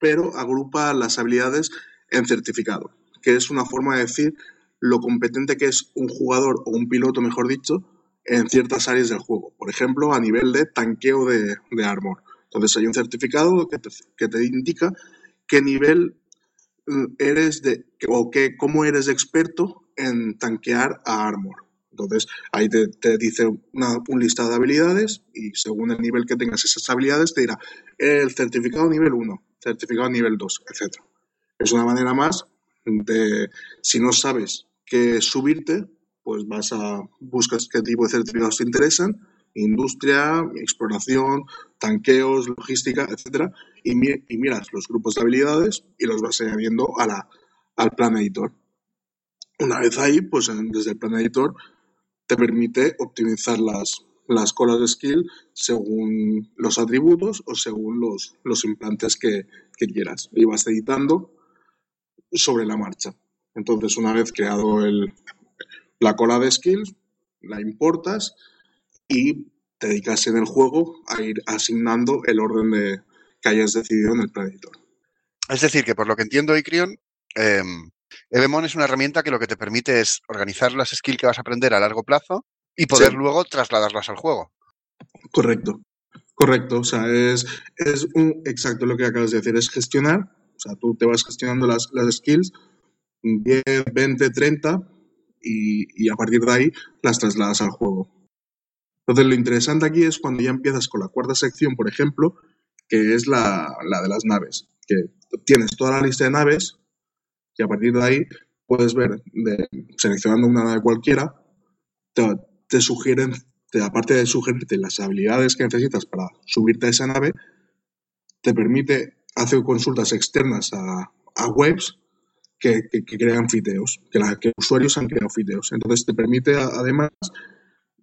pero agrupa las habilidades en certificado, que es una forma de decir lo competente que es un jugador o un piloto, mejor dicho, en ciertas áreas del juego. Por ejemplo, a nivel de tanqueo de, de armor. Entonces hay un certificado que te, que te indica qué nivel mm, eres de, o qué, cómo eres experto en tanquear a armor. Entonces ahí te, te dice una, un listado de habilidades y según el nivel que tengas esas habilidades te dirá el certificado nivel 1, certificado nivel 2, etc. Es una manera más de, si no sabes qué subirte, pues vas a buscas qué tipo de certificados te interesan, industria, exploración, tanqueos, logística, etcétera, y, mi- y miras los grupos de habilidades y los vas añadiendo a la, al plan editor. Una vez ahí, pues desde el plan editor te permite optimizar las, las colas de skill según los atributos o según los, los implantes que, quieras. Y vas editando sobre la marcha. Entonces, una vez creado el, la cola de skills, la importas y te dedicas en el juego a ir asignando el orden de, que hayas decidido en el plan editor. Es decir, que por lo que entiendo, Icrion, eh, Evemon es una herramienta que lo que te permite es organizar las skills que vas a aprender a largo plazo y poder Sí. luego trasladarlas al juego. Correcto, correcto. O sea, es, es un, exacto lo que acabas de decir, es gestionar. O sea, tú te vas gestionando las, las skills 10, 20, 30 y, y a partir de ahí las trasladas al juego. Entonces, lo interesante aquí es cuando ya empiezas con la cuarta sección, por ejemplo, que es la, la de las naves. Que tienes toda la lista de naves y a partir de ahí puedes ver, de, seleccionando una nave cualquiera, te, te sugieren, te- aparte de sugerirte las habilidades que necesitas para subirte a esa nave, te permite hacer consultas externas a, webs que, crean fiteos, que, la- que usuarios han creado fiteos. Entonces te permite además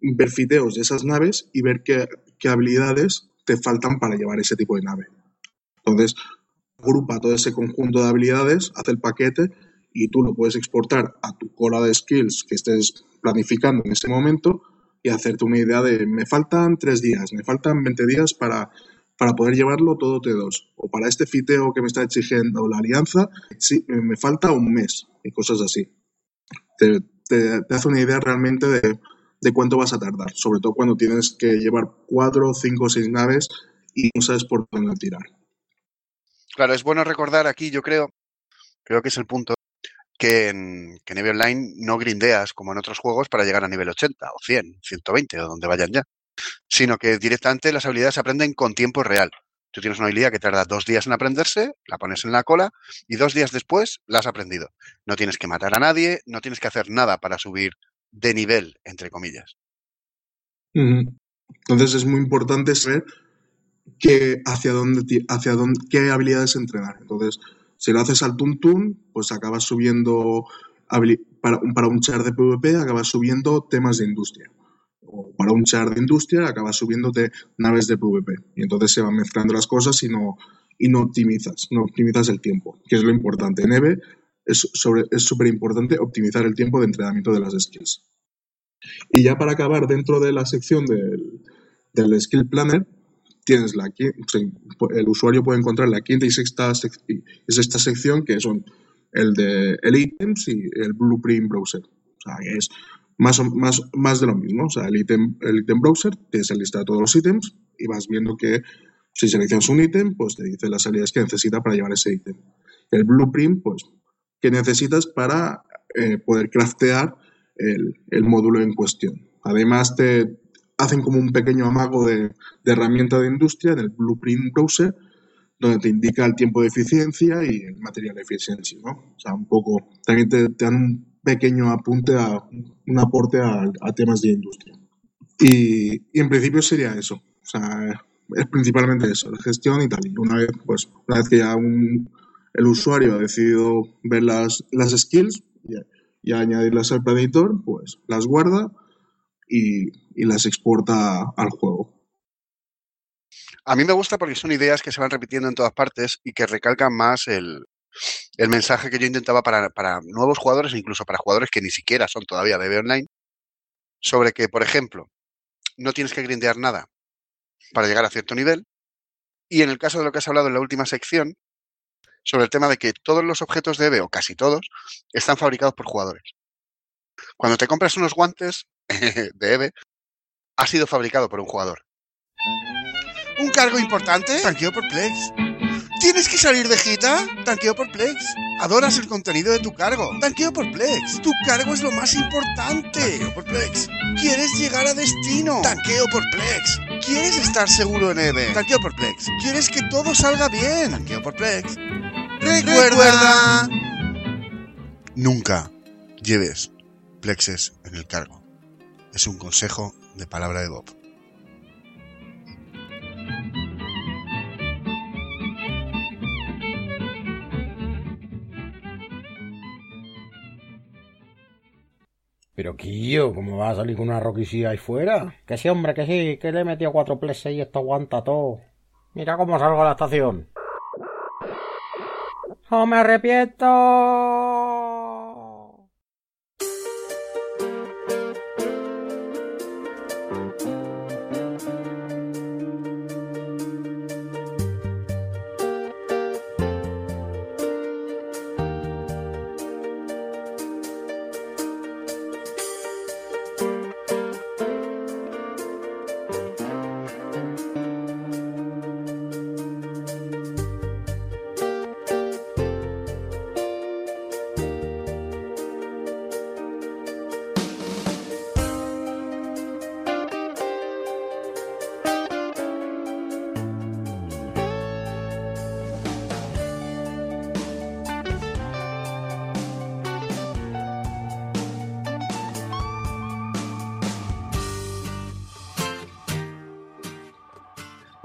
ver fiteos de esas naves y ver qué, qué habilidades te faltan para llevar ese tipo de nave. Entonces, agrupa todo ese conjunto de habilidades, hace el paquete y tú lo puedes exportar a tu cola de skills que estés planificando en ese momento y hacerte una idea de me faltan tres días, me faltan 20 días para, para poder llevarlo todo T2 o para este fiteo que me está exigiendo la alianza, sí, me falta un mes y cosas así. Te, te- te hace una idea realmente de, de cuánto vas a tardar, sobre todo cuando tienes que llevar cuatro, cinco, seis naves y no sabes por dónde tirar. Claro, es bueno recordar aquí, yo creo, creo que es el punto, que en, que EVE Online no grindeas como en otros juegos para llegar a nivel 80 o 100, 120 o donde vayan ya, sino que directamente las habilidades se aprenden con tiempo real. Tú tienes una habilidad que tarda dos días en aprenderse, la pones en la cola y dos días después la has aprendido. No tienes que matar a nadie, no tienes que hacer nada para subir de nivel, entre comillas. Entonces es muy importante saber qué, hacia dónde, hacia dónde, qué habilidades entrenar. Entonces, si lo haces al tuntún, pues acabas subiendo para, para un char de PvP, acabas subiendo temas de industria. O para un char de industria, acabas subiéndote naves de PvP. Y entonces se van mezclando las cosas y no, y no optimizas, no optimizas el tiempo, que es lo importante. En EVE es súper importante optimizar el tiempo de entrenamiento de las skills. Y ya para acabar, dentro de la sección del, del Skill Planner, tienes la, el usuario puede encontrar la quinta y sexta, sec- y sexta sección, que son el de el ítems y el Blueprint Browser. O sea, es más, más, más de lo mismo. O sea, el ítem el ítem browser tienes el lista de todos los ítems y vas viendo que si seleccionas un ítem, pues te dice las habilidades que necesita para llevar ese ítem. El Blueprint, pues, que necesitas para eh, poder craftear el, el módulo en cuestión. Además, te hacen como un pequeño amago de, de herramienta de industria en el Blueprint Browser, donde te indica el tiempo de eficiencia y el material efficiency, ¿no? O sea, un poco, también te, dan un pequeño apunte, a, un aporte a, temas de industria. Y, en principio sería eso. O sea, es principalmente eso, la gestión y tal. Una vez, pues, una vez que ya el usuario ha decidido ver las, las skills y, y añadirlas al plan editor, pues las guarda y, las exporta al juego. A mí me gusta porque son ideas que se van repitiendo en todas partes y que recalcan más el, mensaje que yo intentaba para, para nuevos jugadores e incluso para jugadores que ni siquiera son todavía de B Online, sobre que, por ejemplo, no tienes que grindear nada para llegar a cierto nivel. Y en el caso de lo que has hablado en la última sección, sobre el tema de que todos los objetos de EVE, o casi todos, están fabricados por jugadores. Cuando te compras unos guantes <laughs> de EVE, ha sido fabricado por un jugador. ¿Un cargo importante? Tanqueo por Plex. ¿Tienes que salir de gita? Tanqueo por Plex. ¿Adoras el contenido de tu cargo? Tanqueo por Plex. Tu cargo es lo más importante. Tanqueo por Plex. ¿Quieres llegar a destino? Tanqueo por Plex. ¿Quieres estar seguro en EVE? Tanqueo por Plex. ¿Quieres que todo salga bien? Tanqueo por Plex. Recuerda. Nunca lleves plexes en el cargo. Es un consejo de palabra de Bob. Pero Quillo, ¿cómo va a salir con una roquisía ahí fuera? Que sí, hombre, que sí, que le he metido cuatro plexes y esto aguanta todo. Mira cómo salgo a la estación. ¡No me arrepiento!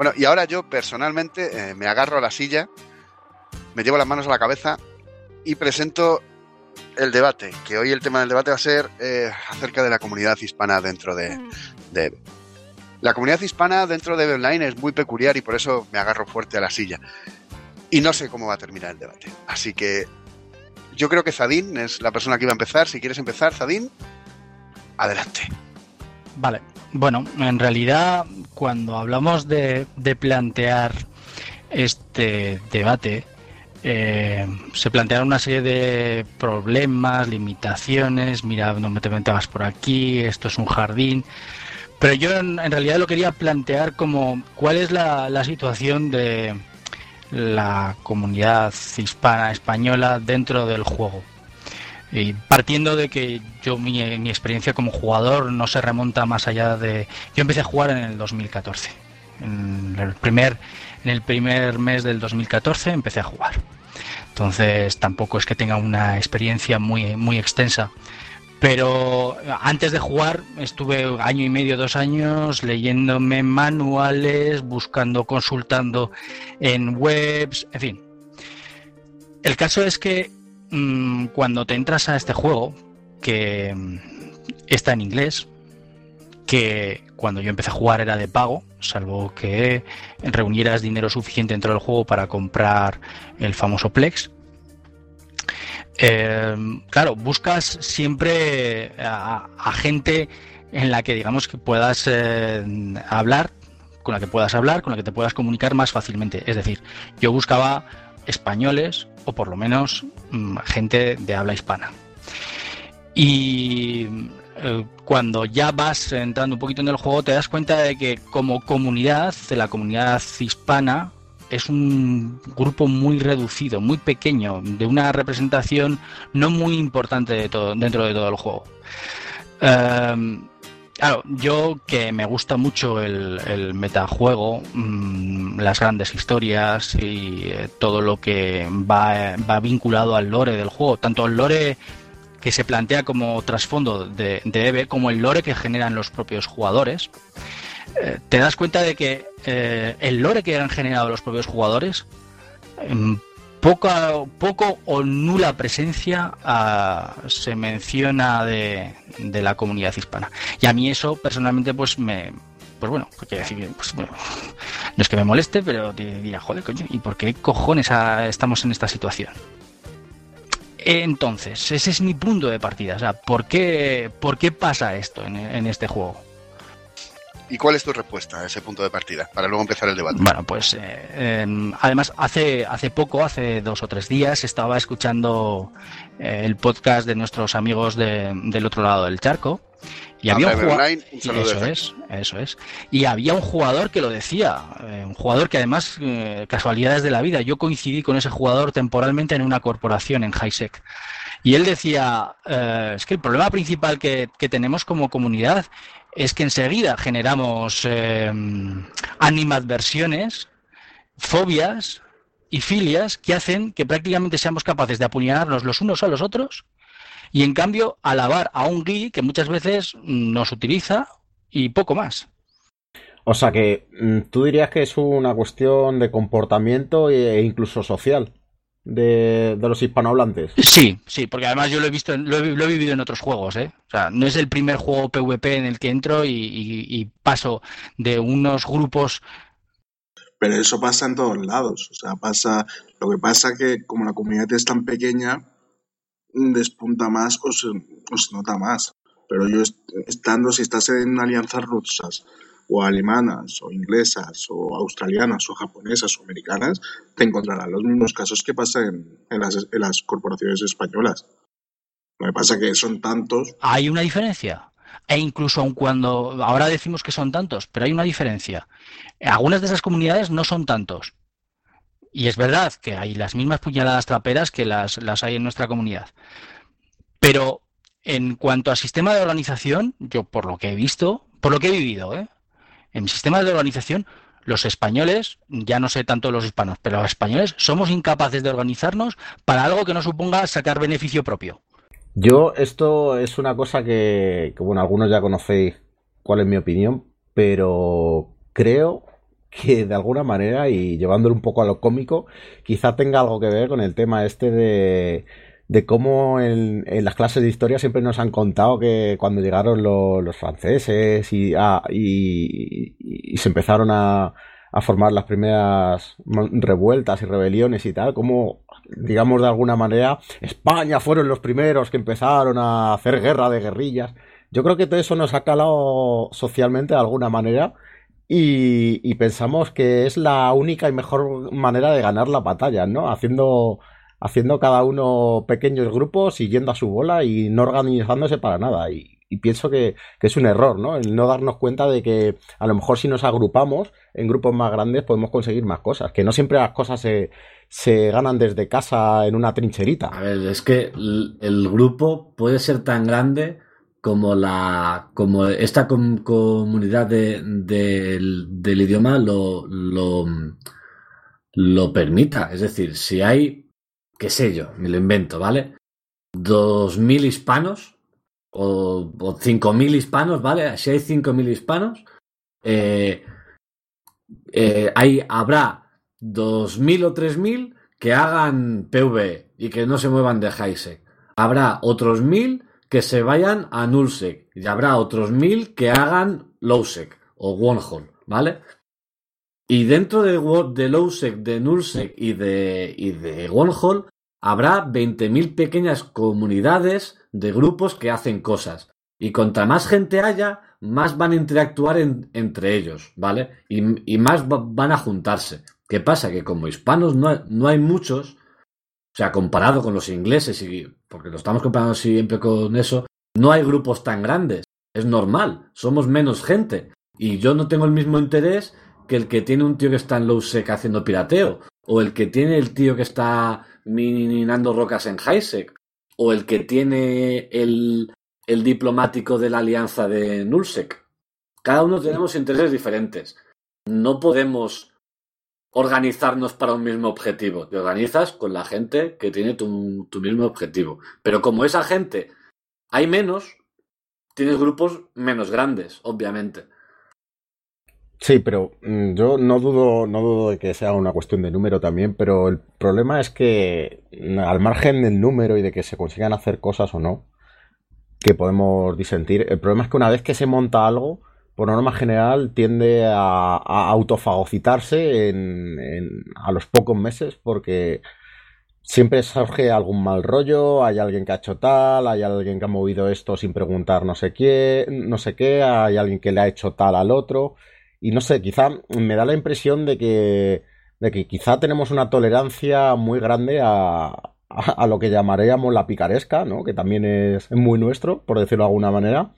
Bueno, y ahora yo personalmente eh, me agarro a la silla, me llevo las manos a la cabeza y presento el debate, que hoy el tema del debate va a ser eh, acerca de la comunidad hispana dentro de, de EVE. La comunidad hispana dentro de EVE Online es muy peculiar y por eso me agarro fuerte a la silla. Y no sé cómo va a terminar el debate. Así que yo creo que Zadín es la persona que iba a empezar. Si quieres empezar, Zadín, adelante. Vale, bueno, en realidad cuando hablamos de, de plantear este debate, eh, se plantearon una serie de problemas, limitaciones, mira, no te metas por aquí, esto es un jardín. Pero yo en, en realidad lo quería plantear como cuál es la, la situación de la comunidad hispana española dentro del juego. Y partiendo de que yo mi, mi, experiencia como jugador no se remonta más allá de yo empecé a jugar en el 2014 en el primer en el primer mes del 2014 empecé a jugar. Entonces tampoco es que tenga una experiencia muy muy extensa. Pero antes de jugar estuve año y medio dos años leyéndome manuales buscando consultando en webs en fin. El caso es que Mm, cuando te entras a este juego, que está en inglés, que cuando yo empecé a jugar era de pago, salvo que reunieras dinero suficiente dentro del juego para comprar el famoso Plex. Eh, claro, buscas siempre a, a, gente en la que digamos que puedas eh, hablar, con la que puedas hablar, con la que te puedas comunicar más fácilmente. Es decir, yo buscaba españoles o por lo menos mm, gente de habla hispana. Y eh, cuando ya vas entrando un poquito en el juego te das cuenta de que como comunidad, la comunidad hispana, es un grupo muy reducido, muy pequeño, de una representación no muy importante de todo, dentro de todo el juego. Eh, Claro, yo que me gusta mucho el, metajuego, mmm, las grandes historias y eh, todo lo que va, vinculado al lore del juego, tanto el lore que se plantea como trasfondo de, EVE como el lore que generan los propios jugadores, eh, te das cuenta de que eh, el lore que han generado los propios jugadores em, poca, poco o nula presencia uh, se menciona de, la comunidad hispana. Y a mí eso personalmente pues me... Pues bueno, decir, pues, bueno, no es que me moleste, pero diría, joder, coño, ¿y por qué cojones a, estamos en esta situación? Entonces, ese es mi punto de partida. O sea, ¿por qué, por qué pasa esto en este juego? ¿Y cuál es tu respuesta a ese punto de partida? Para luego empezar el debate. Bueno, pues eh, em, además hace, hace poco, hace dos o tres días, estaba escuchando eh, el podcast de nuestros amigos de- del otro lado del charco. Y había un jugador. Online, un saludo Eso es, eso es. Y había un jugador que lo decía. eh, un jugador que además, eh, casualidades de la vida, yo coincidí con ese jugador temporalmente en una corporación en Highsec. Y él decía, eh, es que el problema principal que, que tenemos como comunidad es que enseguida generamos eh, animadversiones, fobias y filias que hacen que prácticamente seamos capaces de apuñalarnos los unos a los otros y en cambio alabar a un gui que muchas veces nos utiliza y poco más. O sea que mm, tú dirías que es una cuestión de comportamiento e incluso social de, de los hispanohablantes. Sí, sí, porque además yo lo he visto, lo he, lo he vivido en otros juegos, ¿eh? O sea, no es el primer juego PvP en el que entro y, y- y paso de unos grupos Pero eso pasa en todos lados. O sea, pasa. Lo que pasa que como la comunidad es tan pequeña, despunta más o se, o se nota más. Pero yo est- estando, si estás en alianzas rusas, o alemanas, o inglesas, o australianas, o japonesas, o americanas, te encontrarás los mismos casos que pasan en, en las, en las corporaciones españolas. Lo que pasa que son tantos. hay una diferencia. E incluso aun cuando ahora decimos que son tantos, pero hay una diferencia. Algunas de esas comunidades no son tantos. Y es verdad que hay las mismas puñaladas traperas que las, las hay en nuestra comunidad. Pero en cuanto a sistema de organización, yo por lo que he visto, por lo que he vivido, ¿eh? En sistemas de organización, los españoles, ya no sé tanto los hispanos, pero los españoles somos incapaces de organizarnos para algo que no suponga sacar beneficio propio. Yo, esto es una cosa que, que, bueno, algunos ya conocéis cuál es mi opinión, pero creo que de alguna manera, y llevándolo un poco a lo cómico, quizá tenga algo que ver con el tema este de, de cómo en, las clases de historia siempre nos han contado que cuando llegaron lo- los franceses y, se empezaron a, formar las primeras revueltas y rebeliones y tal, como, digamos de alguna manera, España fueron los primeros que empezaron a hacer guerra de guerrillas. Yo creo que todo eso nos ha calado socialmente de alguna manera y pensamos que es la única y mejor manera de ganar la batalla, ¿no? Haciendo, haciendo cada uno pequeños grupos y yendo a su bola y no organizándose para nada. Y, pienso que, que es un error, ¿no? El no darnos cuenta de que a lo mejor si nos agrupamos en grupos más grandes podemos conseguir más cosas. Que no siempre las cosas se, se ganan desde casa en una trincherita. A ver, es que el, grupo puede ser tan grande como la como esta com- comunidad de- del, del idioma lo, lo, lo permita. Es decir, si hay, qué sé yo, me lo invento, ¿vale? Dos mil hispanos o, cinco mil hispanos, ¿vale? Si hay cinco mil hispanos, eh, eh, hay, habrá dos mil o tres mil que hagan PV y que no se muevan de Highsec. Habrá otros mil que se vayan a Nullsec y habrá otros mil que hagan Lowsec o Wormhole, ¿vale? Y dentro de, de Lowsec, de Nullsec y de, y de Wormhole habrá 20.000 pequeñas comunidades de grupos que hacen cosas. Y contra más gente haya, más van a interactuar en- entre ellos, ¿vale? Y, más va- van a juntarse. ¿Qué pasa? Que como hispanos no no hay muchos, o sea, comparado con los ingleses, y, porque lo estamos comparando siempre con eso, no hay grupos tan grandes. Es normal, somos menos gente. Y yo no tengo el mismo interés que el que tiene un tío que está en low sec haciendo pirateo, o el que tiene el tío que está minando rocas en highsec, o el que tiene el, el diplomático de la alianza de nullsec. Cada uno tenemos intereses diferentes. No podemos organizarnos para un mismo objetivo. Te organizas con la gente que tiene tu, tu mismo objetivo. Pero como esa gente hay menos, tienes grupos menos grandes, obviamente. Sí, pero mm, yo no dudo, no dudo de que sea una cuestión de número también, pero el problema es que mm, al margen del número y de que se consigan hacer cosas o no, que podemos disentir, el problema es que una vez que se monta algo, por norma general tiende a, autofagocitarse en, en- a los pocos meses porque siempre surge algún mal rollo, hay alguien que ha hecho tal, hay alguien que ha movido esto sin preguntar no sé qué, no sé qué, hay alguien que le ha hecho tal al otro. Y no sé, quizá me da la impresión de que, de que quizá tenemos una tolerancia muy grande a, a, lo que llamaríamos la picaresca, ¿no? Que también es muy nuestro, por decirlo de alguna manera.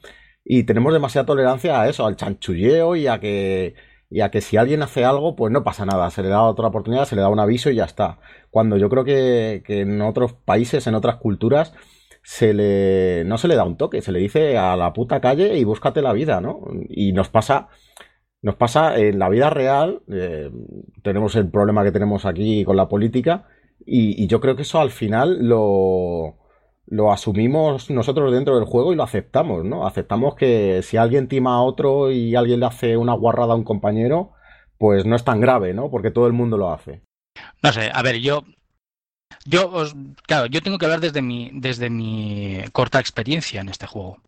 Y tenemos demasiada tolerancia a eso, al chanchulleo y a que y a que si alguien hace algo, pues no pasa nada, se le da otra oportunidad, se le da un aviso y ya está. Cuando yo creo que, que en otros países, en otras culturas, se le, no se le da un toque, se le dice a la puta calle y búscate la vida, ¿no? Y nos pasa, nos pasa en la vida real, eh, tenemos el problema que tenemos aquí con la política, y, yo creo que eso al final lo, lo asumimos nosotros dentro del juego y lo aceptamos, ¿no? Aceptamos que si alguien tima a otro y alguien le hace una guarrada a un compañero, pues no es tan grave, ¿no? Porque todo el mundo lo hace. No sé, a ver, yo yo os, claro, yo tengo que hablar desde mi desde mi corta experiencia en este juego.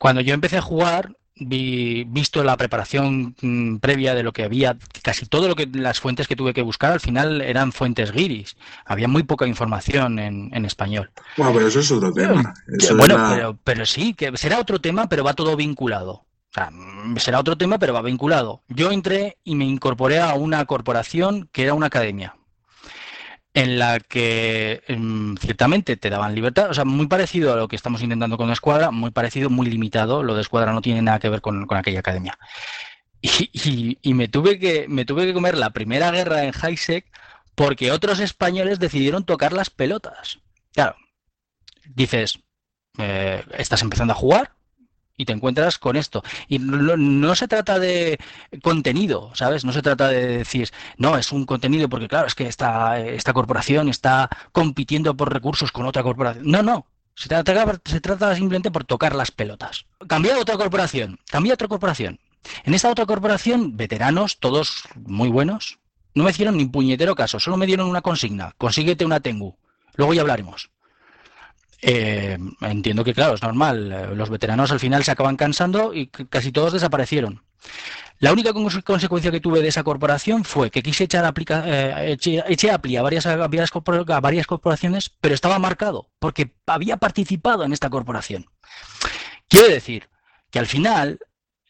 Cuando yo empecé a jugar, vi, visto la preparación mm, previa de lo que había, casi todo lo que las fuentes que tuve que buscar al final eran fuentes guiris. Había muy poca información en, en español. Bueno, pero eso es otro tema. Eso bueno, pero, pero sí, que será otro tema, pero va todo vinculado. O sea, mm, será otro tema, pero va vinculado. Yo entré y me incorporé a una corporación que era una academia, en la que mm, ciertamente te daban libertad, o sea, muy parecido a lo que estamos intentando con Escuadra, muy parecido, muy limitado. Lo de Escuadra no tiene nada que ver con, con aquella academia. Y, y- me tuve que, me tuve que comer la primera guerra en Highsec porque otros españoles decidieron tocar las pelotas. Claro, dices, eh, estás empezando a jugar y te encuentras con esto. Y no, se trata de contenido, ¿sabes? No se trata de decir, no, es un contenido porque, claro, es que esta, esta corporación está compitiendo por recursos con otra corporación. No, no. Se trata, se trata simplemente por tocar las pelotas. Cambia otra corporación, cambia otra corporación. En esta otra corporación, veteranos, todos muy buenos, no me hicieron ni puñetero caso, solo me dieron una consigna, consíguete una Tengu, luego ya hablaremos. Eh, entiendo que, claro, es normal, eh, los veteranos al final se acaban cansando y casi todos desaparecieron. La única cons- consecuencia que tuve de esa corporación fue que quise echar aplica- eh, eché, apli a varias, a, varias, varias corporaciones, pero estaba marcado, porque había participado en esta corporación. Quiero decir que al final,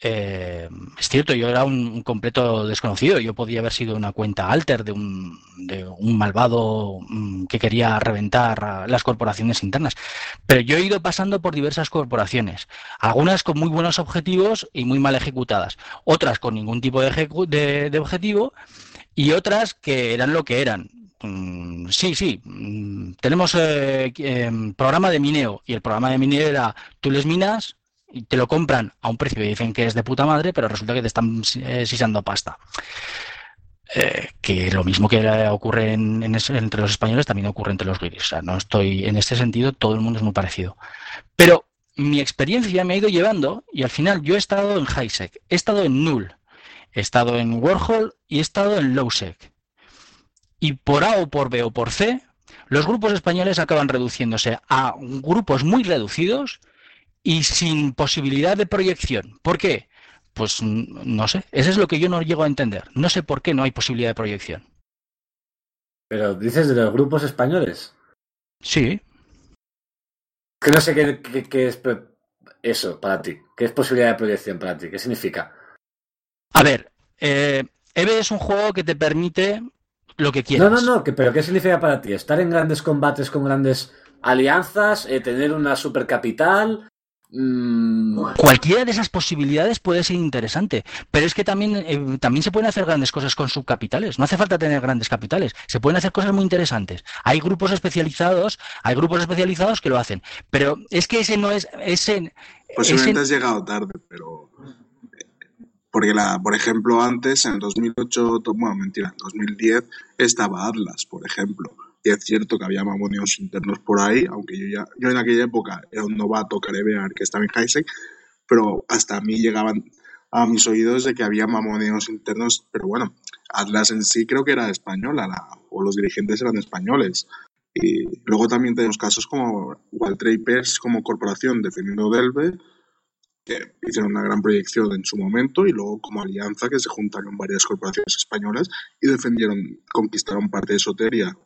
eh, es cierto, yo era un, completo desconocido, yo podía haber sido una cuenta alter de un, de un malvado mm, que quería reventar las corporaciones internas, pero yo he ido pasando por diversas corporaciones, algunas con muy buenos objetivos y muy mal ejecutadas, otras con ningún tipo de objetivo y otras que eran lo que eran. Mm, Sí, sí, mm, tenemos eh, em, programa de mineo y el programa de mineo era tú les minas y te lo compran a un precio y dicen que es de puta madre, pero resulta que te están eh, sisando pasta. Eh, que lo mismo que eh, ocurre entre los españoles también ocurre entre los guiris. O sea, no estoy en este sentido, todo el mundo es muy parecido. Pero mi experiencia me ha ido llevando y al final yo he estado en Highsec, he estado en Null, he estado en Warhol y he estado en Lowsec. Y por A o por B o por C, los grupos españoles acaban reduciéndose a grupos muy reducidos y sin posibilidad de proyección. ¿Por qué? Pues no sé, eso es lo que yo no llego a entender. No sé por qué no hay posibilidad de proyección. Pero dices de los grupos españoles. Sí. Que no sé qué, qué- qué es eso para ti. ¿Qué es posibilidad de proyección para ti? ¿Qué significa? A ver, eh, EVE es un juego que te permite lo que No, quieras. no, no, que, pero ¿qué significa para ti? ¿Estar en grandes combates con grandes alianzas? eh, ¿Tener una supercapital? Mm, Cualquiera de esas posibilidades puede ser interesante, pero es que también, eh, también se pueden hacer grandes cosas con subcapitales. No hace falta tener grandes capitales, se pueden hacer cosas muy interesantes. Hay grupos especializados, hay grupos especializados que lo hacen, pero es que ese no es ese. Posiblemente ese- has llegado tarde, pero. Porque, la, por ejemplo, antes, en el 2008, to- bueno, mentira, en 2010 estaba Atlas, por ejemplo. Y es cierto que había mamonios internos por ahí, aunque yo ya. Yo en aquella época era un novato carebear que estaba en Highsec, pero hasta a mí llegaban a mis oídos de que había mamoneos internos, pero bueno, Atlas en sí creo que era española, la- o los dirigentes eran españoles. Y luego también tenemos casos como Walltrapers como corporación defendiendo Delve, que hicieron una gran proyección en su momento, y luego como alianza que se juntaron varias corporaciones españolas y defendieron, conquistaron parte de Soteria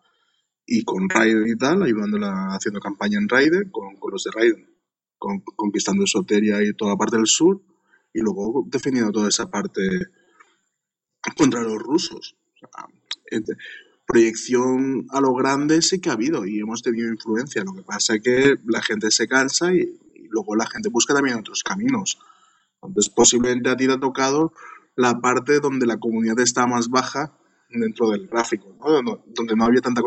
y con Raiden y tal, ayudándola haciendo campaña en Raiden, con, con los de Raiden, con- conquistando Soteria y toda la parte del sur, y luego defendiendo toda esa parte contra los rusos. O sea, ent- proyección a lo grande sí que ha habido y hemos tenido influencia. Lo que pasa es que la gente se cansa y, y luego la gente busca también otros caminos. Entonces, posiblemente a ti te ha tocado la parte donde la comunidad está más baja dentro del gráfico, ¿no? Donde- no había tanta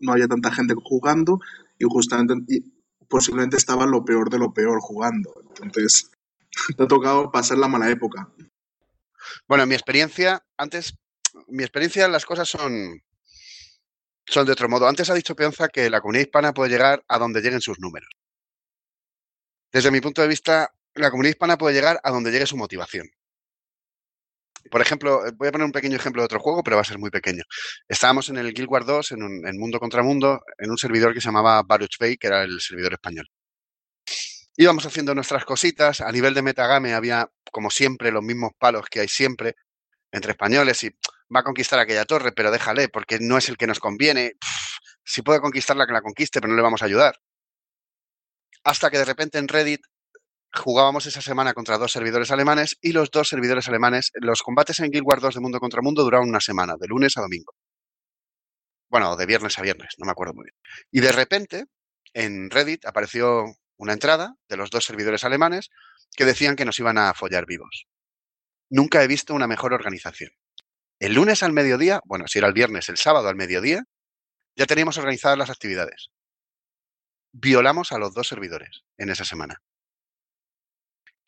no había tanta gente jugando y justamente posiblemente estaba lo peor de lo peor jugando. Entonces, <laughs> te ha tocado pasar la mala época. Bueno, en mi experiencia, antes, mi experiencia, las cosas son, son de otro modo. Antes ha dicho Peonza que la comunidad hispana puede llegar a donde lleguen sus números. Desde mi punto de vista, la comunidad hispana puede llegar a donde llegue su motivación. Por ejemplo, eh, voy a poner un pequeño ejemplo de otro juego, pero va a ser muy pequeño. Estábamos en el Guild Wars 2, en, un, Mundo contra Mundo, en un servidor que se llamaba Baruch Bay, que era el servidor español. Íbamos haciendo nuestras cositas. A nivel de metagame había, como siempre, los mismos palos que hay siempre entre españoles y va a conquistar aquella torre, pero déjale, porque no es el que nos conviene. Pff, si puede conquistarla, que la conquiste, pero no le vamos a ayudar. Hasta que de repente en Reddit jugábamos esa semana contra dos servidores alemanes y los dos servidores alemanes, los combates en Guild Wars 2 de Mundo contra Mundo duraron una semana, de lunes a domingo. Bueno, de viernes a viernes, no me acuerdo muy bien. Y de repente, en Reddit apareció una entrada de los dos servidores alemanes que decían que nos iban a follar vivos. Nunca he visto una mejor organización. El lunes al mediodía, bueno, si era el viernes, el sábado al mediodía, ya teníamos organizadas las actividades. Violamos a los dos servidores en esa semana.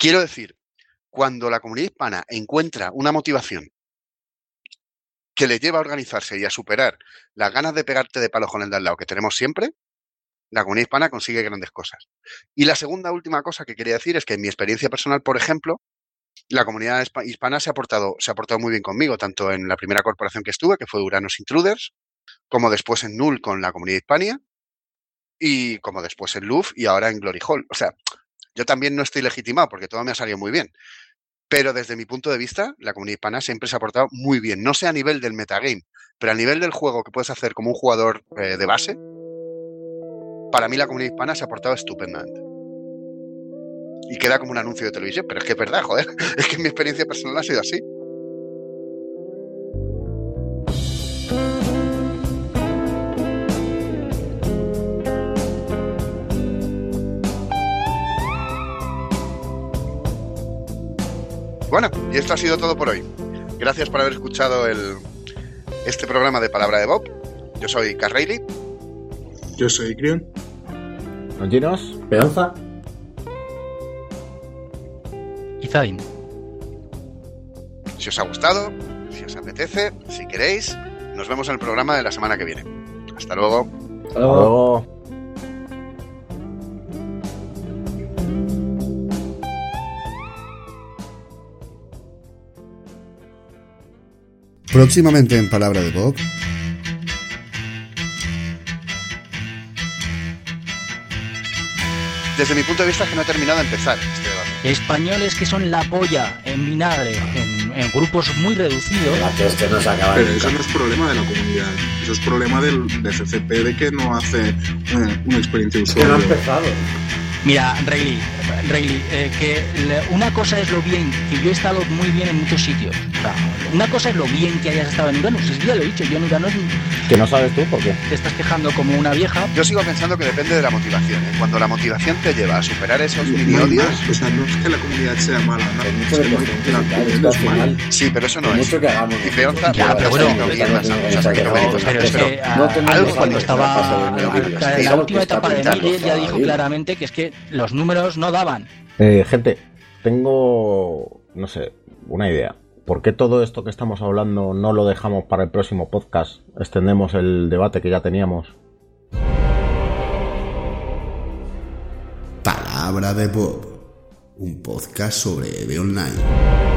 Quiero decir, cuando la comunidad hispana encuentra una motivación que le lleva a organizarse y a superar las ganas de pegarte de palos con el de al lado que tenemos siempre, la comunidad hispana consigue grandes cosas. Y la segunda última cosa que quería decir es que en mi experiencia personal, por ejemplo, la comunidad hispa- hispana se ha portado, se ha portado muy bien conmigo, tanto en la primera corporación que estuve, que fue Uranos Intruders, como después en Null con la comunidad hispania, y como después en Luff y ahora en Glory Hall. O sea, yo también no estoy legitimado porque todo me ha salido muy bien. Pero desde mi punto de vista, la comunidad hispana siempre se ha portado muy bien. No sé a nivel del metagame, pero a nivel del juego que puedes hacer como un jugador eh, de base, para mí la comunidad hispana se ha portado estupendamente. Y queda como un anuncio de televisión, pero es que es verdad, joder. <laughs> Es que mi experiencia personal ha sido así. Bueno, y esto ha sido todo por hoy. Gracias por haber escuchado el, este programa de Palabra de Bob. Yo soy Carreilly. Yo soy Crion. ¿Longinos? ¿Peonza? Y Zain. Si os ha gustado, si os apetece, si queréis, nos vemos en el programa de la semana que viene. Hasta luego. Hasta luego. Luego. Próximamente en Palabra de Bob. Desde mi punto de vista es que no he terminado de empezar este debate. Españoles que son la polla en vinagre, en, en grupos muy reducidos. La que no se acaba Pero nunca. eso no es problema de la comunidad. Eso es problema del, de CCP de que no hace una, una experiencia de Es que no ha usuario. empezado. Mira, Rayleigh, Rayleigh, eh, que le- una cosa es lo bien, que yo he estado muy bien en muchos sitios. O sea, una cosa es lo bien que hayas estado en Uranus. Es que ya lo he dicho, yo en Uranus Que no sabes tú por qué. te estás quejando como una vieja. Yo sigo pensando que depende de la motivación. ¿eh? Cuando la motivación te lleva a superar esos mini No hay odios, más. O sea, no es que la comunidad sea mala, no. Hay Es mucho que de sí, pero eso no es. mucho que hagamos. Y Peonza, Ya, pero bueno, algo cuando estaba la última etapa de Miguel ya dijo claramente que es que los números no daban. Eh, gente, tengo, no sé, una idea. ¿Por qué todo esto que estamos hablando no lo dejamos para el próximo podcast? Extendemos el debate que ya teníamos. Palabra de Bob. Un podcast sobre EVE Online.